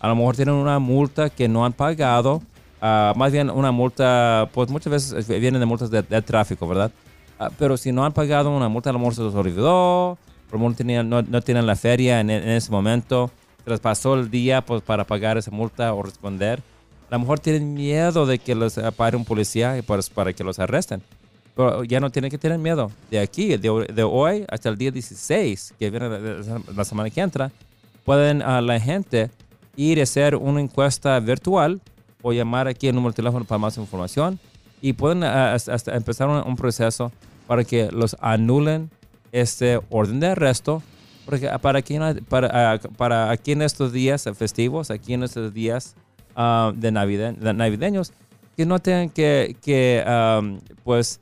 A lo mejor tienen una multa que no han pagado. ah, más bien una multa, pues muchas veces eh, vienen de multas de, de tráfico, ¿verdad? Pero si no han pagado una multa, a lo mejor se les olvidó, a lo mejor tenían- no, no tienen la feria en, en ese momento, se les pasó el día pues, para pagar esa multa o responder. A lo mejor tienen miedo de que los pare un policía pues, para que los arresten. Pero ya no tienen que tener miedo. De aquí, de, de hoy hasta el día 16, que viene la- la semana que entra, pueden a la gente ir a hacer una encuesta virtual o llamar aquí el número de teléfono para más información y pueden ah, hasta- empezar un, un proceso para que los anulen este orden de arresto porque ah, para aquí, para, ah, para aquí en estos días festivos, aquí en estos días ah, de, navide- de navideños, que no tengan que, que pues,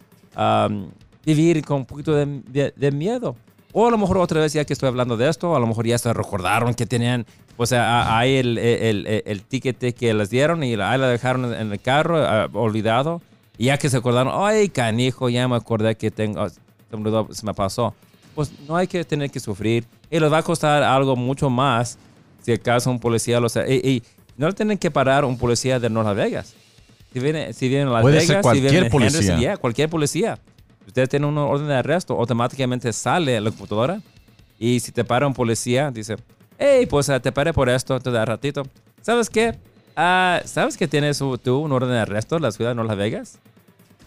vivir con un poquito de, de- miedo. O a lo mejor otra vez, ya que estoy hablando de esto, a lo mejor ya se recordaron que tenían, pues hay el, el, el, ticket que les dieron y ahí la dejaron en el carro, ah, olvidado. Y ya que se acordaron, ay, canijo, ya me acordé que tengo, se me, se me pasó. Pues no hay que tener que sufrir. Y les va a costar algo mucho más si acaso un policía los... Y no le tienen que parar un policía de North Las Vegas. Si viene, si viene a Las Puede Vegas, ser si cualquier viene en policía. Henderson, yeah, cualquier policía. Usted tiene una orden de arresto, automáticamente sale a la computadora y si te para un policía, dice, hey, pues ah, te paré por esto, te da ratito. ¿Sabes qué? Ah, ¿Sabes que tienes tú un orden de arresto en la ciudad de North Las Vegas?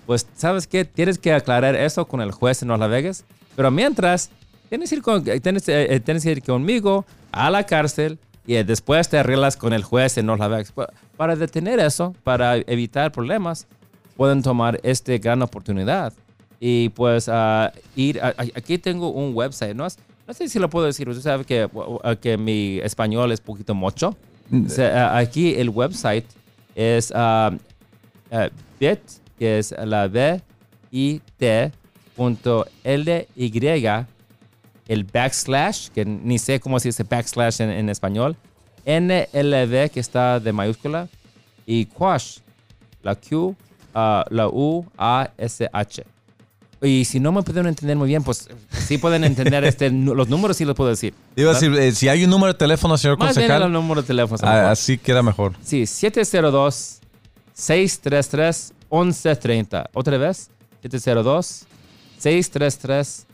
Pues, ¿sabes qué? Tienes que aclarar eso con el juez en North Las Vegas. Pero mientras, tienes que ir, con- tienes, eh, eh, tienes que ir conmigo a la cárcel y después te arreglas con el juez en North Las Para detener eso, para evitar problemas, pueden tomar esta gran oportunidad y pues ah, ir. a- aquí tengo un website, ¿no? No sé si lo puedo decir. Usted sabe que, uh, que mi español es poquito mocho. O sea, aquí el website es ah, ah, bit, que es la B I T punto L Y el backslash, que ni sé cómo se dice backslash en, en español, NLV, que está de mayúscula, y quash, la Q, ah, la U, A, S, H. Y si no me pueden entender muy bien, pues sí pueden entender este, *laughs* los números, sí los puedo decir. Iba a decir, eh, si hay un número de teléfono, señor Más bien el concejal, número de teléfono. ah, así queda mejor. Sí, 702-633-1130. Otra vez, 702-633-1130.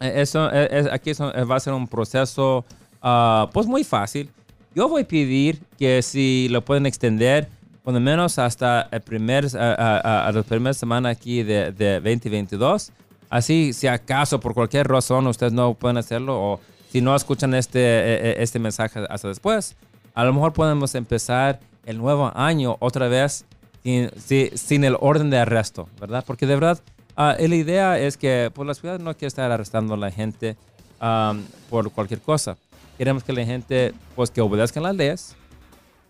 Eh, Eso, eh, es- aquí eso, eh, va a ser un proceso, ah, pues muy fácil. Yo voy a pedir que si lo pueden extender, por lo menos hasta el primer, a, a- la primera semana aquí de, de 2022. Así, si acaso por cualquier razón ustedes no pueden hacerlo o si no escuchan este, eh, este mensaje hasta después, a lo mejor podemos empezar el nuevo año otra vez sin, si- sin el orden de arresto, ¿verdad? Porque de verdad, ah, la idea es que pues, la ciudad no quiere estar arrestando a la gente am, por cualquier cosa. Queremos que la gente, pues, que obedezcan las leyes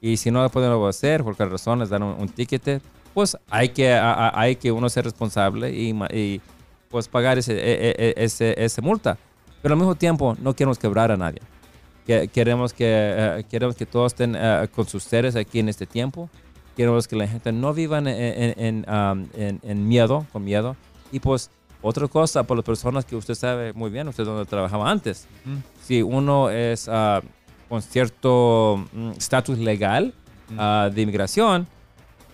y si no pueden obedecer por cualquier razón, les dan un, un ticket, pues hay que, a- a- hay que uno ser responsable y, y, pues pagar ese, e- e- e- ese, ese multa. Pero al mismo tiempo no queremos quebrar a nadie. Que, queremos, que, eh, queremos que todos estén eh, con sus seres aquí en este tiempo. Queremos que la gente no viva en, en- en, um, en miedo, con miedo. Y pues otra cosa, por las personas que usted sabe muy bien, usted donde trabajaba antes. Si uno es ah, con cierto mm, estatus legal ah, de inmigración,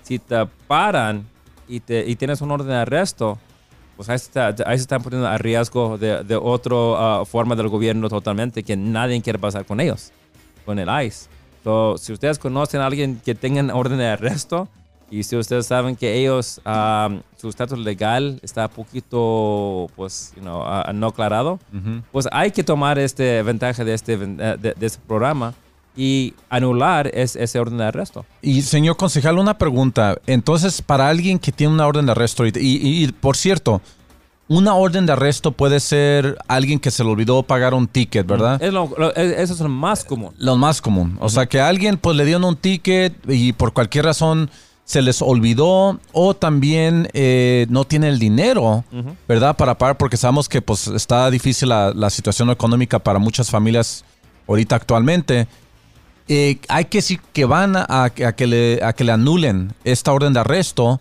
si te paran y, te, y tienes un orden de arresto, pues ahí se, está- ahí se están poniendo a riesgo de, de otra forma del gobierno totalmente, que nadie quiere pasar con ellos, con el ICE. So, si ustedes conocen a alguien que tengan orden de arresto y si ustedes saben que ellos, ah, su estatus legal está un poquito, pues, you know, no aclarado, pues hay que tomar este ventaja de este, eh, de, de este programa y anular es- ese orden de arresto. Y señor concejal, una pregunta. Entonces, para alguien que tiene una orden de arresto, y, y- y, por cierto, una orden de arresto puede ser alguien que se le olvidó pagar un ticket, ¿verdad? Es lo- lo- es- eso es lo más común. Lo más común. O sea, que alguien pues le dieron un ticket y por cualquier razón se les olvidó o también eh, no tiene el dinero, ¿verdad? Para pagar porque sabemos que pues está difícil la, la situación económica para muchas familias ahorita actualmente. Eh, hay que decir que van a, a que le, a que le anulen esta orden de arresto.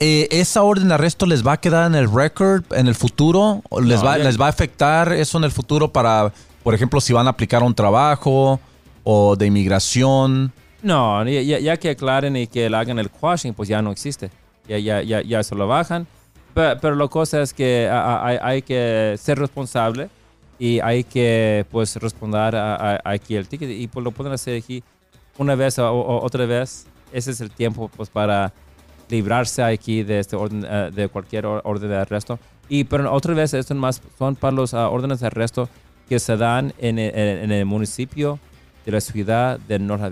eh, ¿esa orden de arresto les va a quedar en el record en el futuro? ¿O les, No, va, ¿Les va a afectar eso en el futuro para, por ejemplo, si van a aplicar un trabajo o de inmigración? No, ya, que aclaren y que le hagan el quashing, pues ya no existe. Ya, ya, ya, ya se lo bajan. Pe- Pero, la cosa es que hay, que ser responsable y hay que pues responder a, a- aquí el ticket y pues lo pueden hacer aquí una vez o, otra vez. Ese es el tiempo pues para librarse aquí de este orden eh, de cualquier or- orden de arresto. Y pero otra vez esto más son para los ah, órdenes de arresto que se dan en el, municipio de la ciudad de North.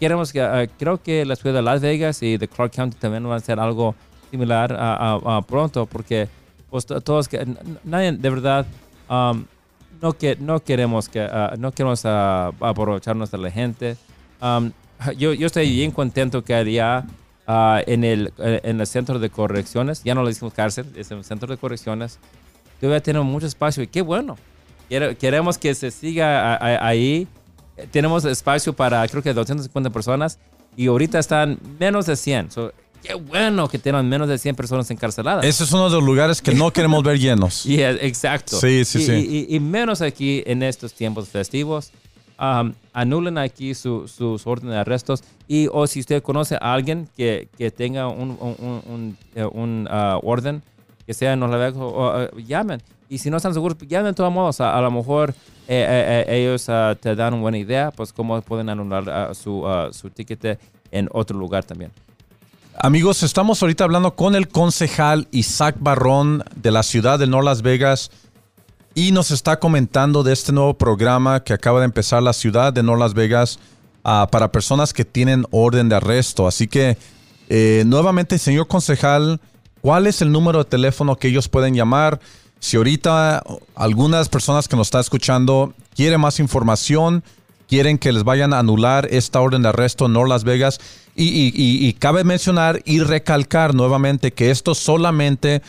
Queremos que, ah, creo que la ciudad de Las Vegas y de Clark County también van a hacer algo similar a, a- a pronto porque pues, to- todos que nadie de verdad um, no que no queremos que ah, no queremos ah, aprovecharnos de la gente. Um, yo, yo estoy bien contento que allá en el eh, en el centro de correcciones. Ya no le decimos cárcel es el centro de correcciones. Todavía tenemos mucho espacio y qué bueno. Queremos que se siga ahí tenemos espacio para creo que 250 personas y ahorita están menos de 100. So, qué bueno que tengan menos de 100 personas encarceladas. Ese es uno de los lugares que no queremos ver llenos. *laughs* Yeah, exacto. Sí, sí, y, sí. Y, y- menos aquí en estos tiempos festivos. Um, anulen aquí su- sus órdenes de arrestos y o si usted conoce a alguien que, que tenga un, un, un- un, eh, un, ah, orden que sea en Los o, ah, llamen. Y si no están seguros, llamen de todos modos. A, a lo mejor eh, eh, eh, ellos ah, te dan buena idea, pues cómo pueden anular ah, su, ah, su ticket en otro lugar también. Amigos, estamos ahorita hablando con el concejal Isaac Barrón de la ciudad de North Las Vegas y nos está comentando de este nuevo programa que acaba de empezar la ciudad de North Las Vegas para personas que tienen orden de arresto. Así que, nuevamente, señor concejal, ¿cuál es el número de teléfono que ellos pueden llamar? Si ahorita algunas personas que nos están escuchando quieren más información, quieren que les vayan a anular esta orden de arresto en North Las Vegas. Y, cabe mencionar y recalcar nuevamente que esto solamente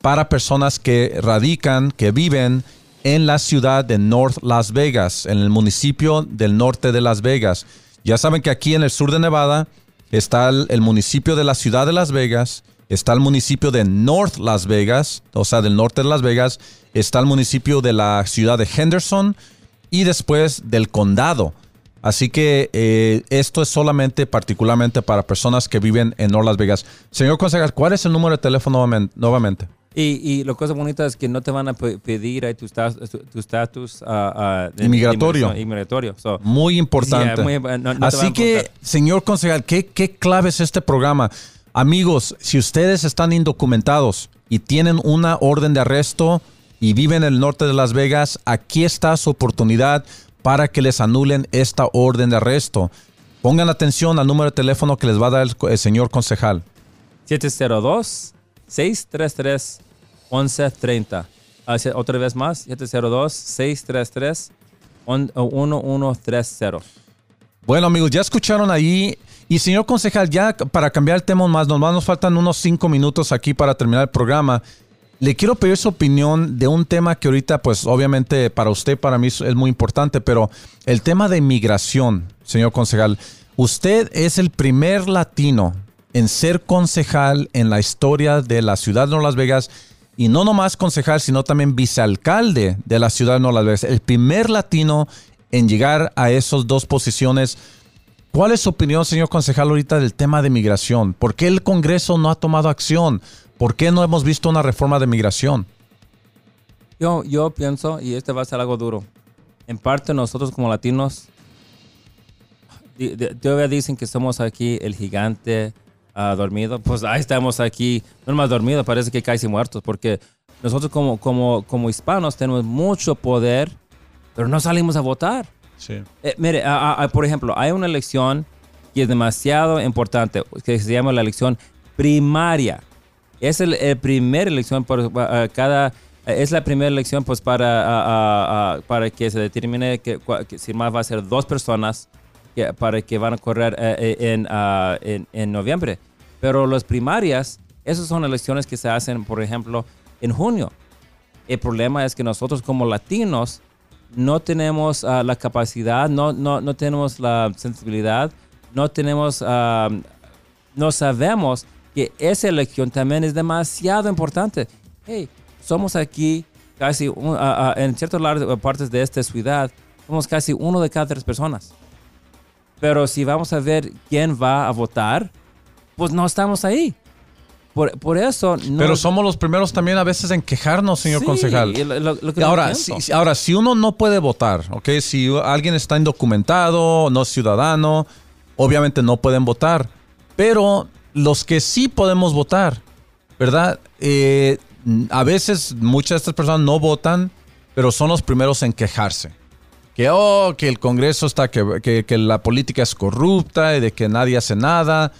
para personas que radican, que viven en la ciudad de North Las Vegas, en el municipio del norte de Las Vegas. Ya saben que aquí en el sur de Nevada está el municipio de la ciudad de Las Vegas, está el municipio de North Las Vegas, o sea, del norte de Las Vegas, está el municipio de la ciudad de Henderson y después del condado. Así que eh, esto es solamente particularmente para personas que viven en North Las Vegas. Señor concejal, ¿cuál es el número de teléfono nuevamente-? Y, y la cosa bonita es que no te van a pe- pedir ahí tu esta- tu estatus de- Inmigratorio. de inmigratorio. So, Muy importante. Yeah, muy- no- no te va Así que, señor concejal, ¿qué, qué clave es este programa? Amigos, si ustedes están indocumentados y tienen una orden de arresto y viven en el norte de Las Vegas, aquí está su oportunidad para que les anulen esta orden de arresto. Pongan atención al número de teléfono que les va a dar el, el señor concejal. 702-633-1130. Ah, Otra vez más, 702-633-1130. Bueno, amigos, ya escucharon ahí. Y señor concejal, ya para cambiar el tema más, nos faltan unos cinco minutos aquí para terminar el programa. Le quiero pedir su opinión de un tema que ahorita, pues obviamente para usted, para mí es muy importante, pero el tema de inmigración, señor concejal. Usted es el primer latino en ser concejal en la historia de la ciudad de Las Vegas. Y no nomás concejal, sino también vicealcalde de la ciudad de Nueva Las Vegas. El primer latino en llegar a esas dos posiciones. ¿Cuál es su opinión, señor concejal, ahorita del tema de migración? ¿Por qué el Congreso no ha tomado acción? ¿Por qué no hemos visto una reforma de migración? Yo, yo pienso, y este va a ser algo duro, en parte nosotros como latinos, todavía dicen que somos aquí el gigante ah, dormido, pues ahí estamos aquí, no más dormido, parece que casi muertos, porque nosotros como, como, como hispanos tenemos mucho poder, pero no salimos a votar. Sí. Eh, mire, a- a- por ejemplo, hay una elección que es demasiado importante, que se llama la elección primaria. Es el, el primer elección por ah, cada es la primera elección pues para ah, ah, para que se determine que, que si más va a ser dos personas que, para que van a correr eh, eh, en, ah, en, en noviembre. Pero las primarias, esas son elecciones que se hacen, por ejemplo, en junio. El problema es que nosotros como latinos no tenemos ah, la capacidad, no, no, no tenemos la sensibilidad, no tenemos, ah, no sabemos que esa elección también es demasiado importante. Hey, somos aquí casi, en ciertas partes de esta ciudad, somos casi uno de cada tres personas. Pero si vamos a ver quién va a votar, pues no estamos ahí. Por, por eso... Pero somos los primeros también a veces en quejarnos, señor concejal. ahora, si, ahora, si uno no puede votar, ¿ok? Si alguien está indocumentado, no es ciudadano, obviamente no pueden votar. Pero los que sí podemos votar, ¿verdad? Eh, a veces muchas de estas personas no votan, pero son los primeros en quejarse. Que, oh, que el Congreso está, que, que la política es corrupta y de que nadie hace nada.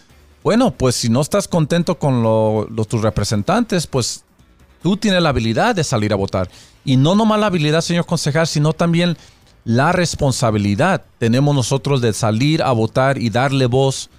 Bueno, pues si no estás contento con los tus representantes, pues tú tienes la habilidad de salir a votar. Y no nomás la habilidad, señor concejal, sino también la responsabilidad tenemos nosotros de salir a votar y darle voz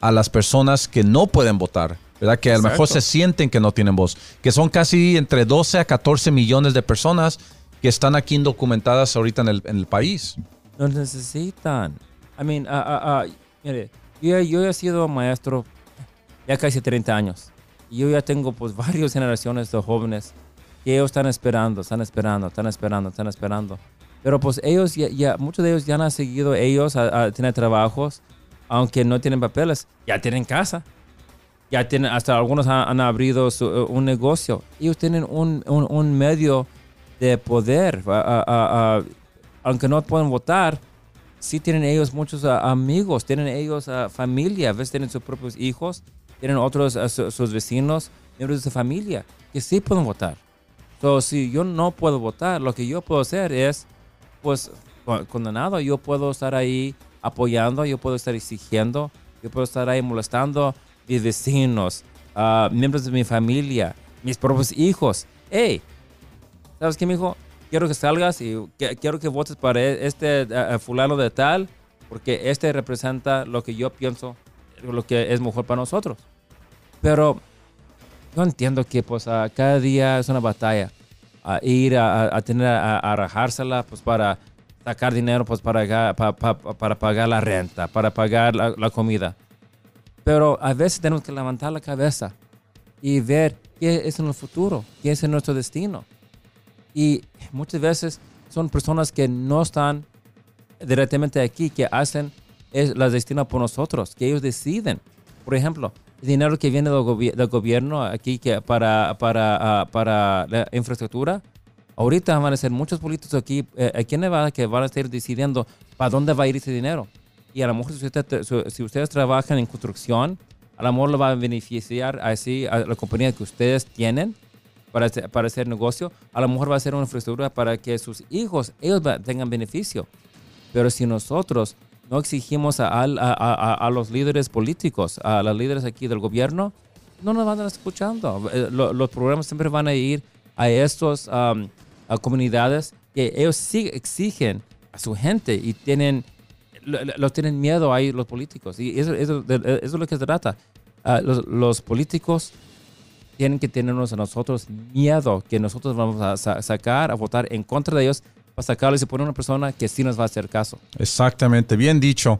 a las personas que no pueden votar, ¿verdad? Que a lo mejor se sienten que no tienen voz, que son casi entre 12 a 14 millones de personas que están aquí indocumentadas ahorita en el, en el país. Lo necesitan. I mean, uh, uh, mire, yo, yo he sido maestro ya casi 30 años. Y yo ya tengo pues *laughs* varias generaciones de jóvenes que ellos están esperando, están esperando, están esperando, están esperando. Pero pues ellos, ya, muchos de ellos ya han seguido ellos a, tener trabajos, aunque no tienen papeles, ya tienen casa. Ya tienen, hasta algunos han, abrido un negocio. Ellos tienen un, un, un medio de poder. aunque no pueden votar, sí tienen ellos muchos ah, amigos, tienen ellos uh, familia, a veces tienen sus propios hijos, tienen otros, ah, sus vecinos, miembros de su familia, que sí pueden votar. Entonces, si yo no puedo votar, lo que yo puedo hacer es, pues, condenado, yo puedo estar ahí apoyando, yo puedo estar exigiendo, yo puedo estar ahí molestando a mis vecinos, miembros de mi familia, mis propios hijos. Hey, ¿sabes qué, mi hijo? Quiero que salgas y quiero que votes para e, este fulano de tal, porque este representa lo que yo pienso, lo que es mejor para nosotros. Pero yo entiendo que pues cada día es una batalla. A ir a, tener a, rajársela pues para sacar dinero pues para, para, pagar la renta, para pagar la, la comida. Pero a veces tenemos que levantar la cabeza y ver qué es en el futuro, qué es en nuestro destino. Y muchas veces son personas que no están directamente aquí, que hacen es la destino por nosotros, que ellos deciden. Por ejemplo, el dinero que viene del, gobierno aquí que para, para, ah, para la infraestructura, ahorita van a ser muchos políticos aquí, eh, aquí en Nevada que van a estar decidiendo para dónde va a ir ese dinero. Y a lo mejor si, si ustedes trabajan en construcción, a lo mejor lo va a beneficiar así a la compañía que ustedes tienen para, para hacer negocio, a lo mejor va a ser una infraestructura para que sus hijos, ellos tengan beneficio. Pero si nosotros no exigimos a, los líderes políticos, a los líderes aquí del gobierno, no nos van a estar escuchando. Eh, los programas siempre van a ir a estas comunidades que ellos sí exigen a su gente y tienen, lo, tienen miedo ahí los políticos. Y eso, es lo que se trata. Ah, los, los políticos tienen que tenernos a nosotros miedo que nosotros vamos a sacar, a votar en contra de ellos para sacarles y poner una persona que sí nos va a hacer caso. Exactamente, bien dicho.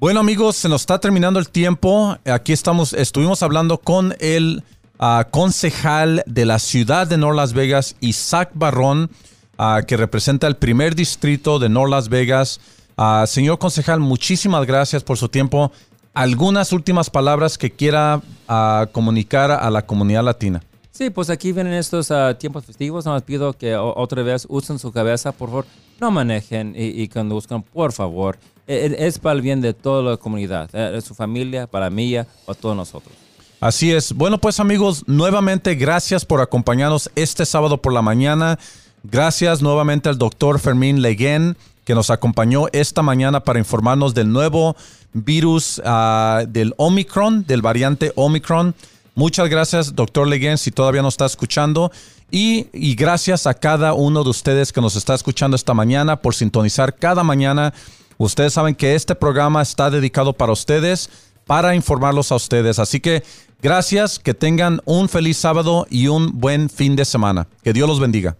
Bueno amigos, se nos está terminando el tiempo. Aquí estamos, estuvimos hablando con el ah, concejal de la ciudad de North Las Vegas, Isaac Barrón, ah, que representa el primer distrito de North Las Vegas. Ah, señor concejal, muchísimas gracias por su tiempo algunas últimas palabras que quiera ah, comunicar a la comunidad latina. Sí, pues aquí vienen estos ah, tiempos festivos. Nos pido que otra vez usen su cabeza, por favor. No manejen y, y conduzcan, por favor. E, e, es para el bien de toda la comunidad, eh, de su familia, para mí, para todos nosotros. Así es. Bueno, pues amigos, nuevamente gracias por acompañarnos este sábado por la mañana. Gracias nuevamente al doctor Fermín Leguén, que nos acompañó esta mañana para informarnos del nuevo virus ah, del Omicron, del variante Omicron. Muchas gracias, doctor Leguen, si todavía nos está escuchando. Y, gracias a cada uno de ustedes que nos está escuchando esta mañana por sintonizar cada mañana. Ustedes saben que este programa está dedicado para ustedes, para informarlos a ustedes. Así que gracias, que tengan un feliz sábado y un buen fin de semana. Que Dios los bendiga.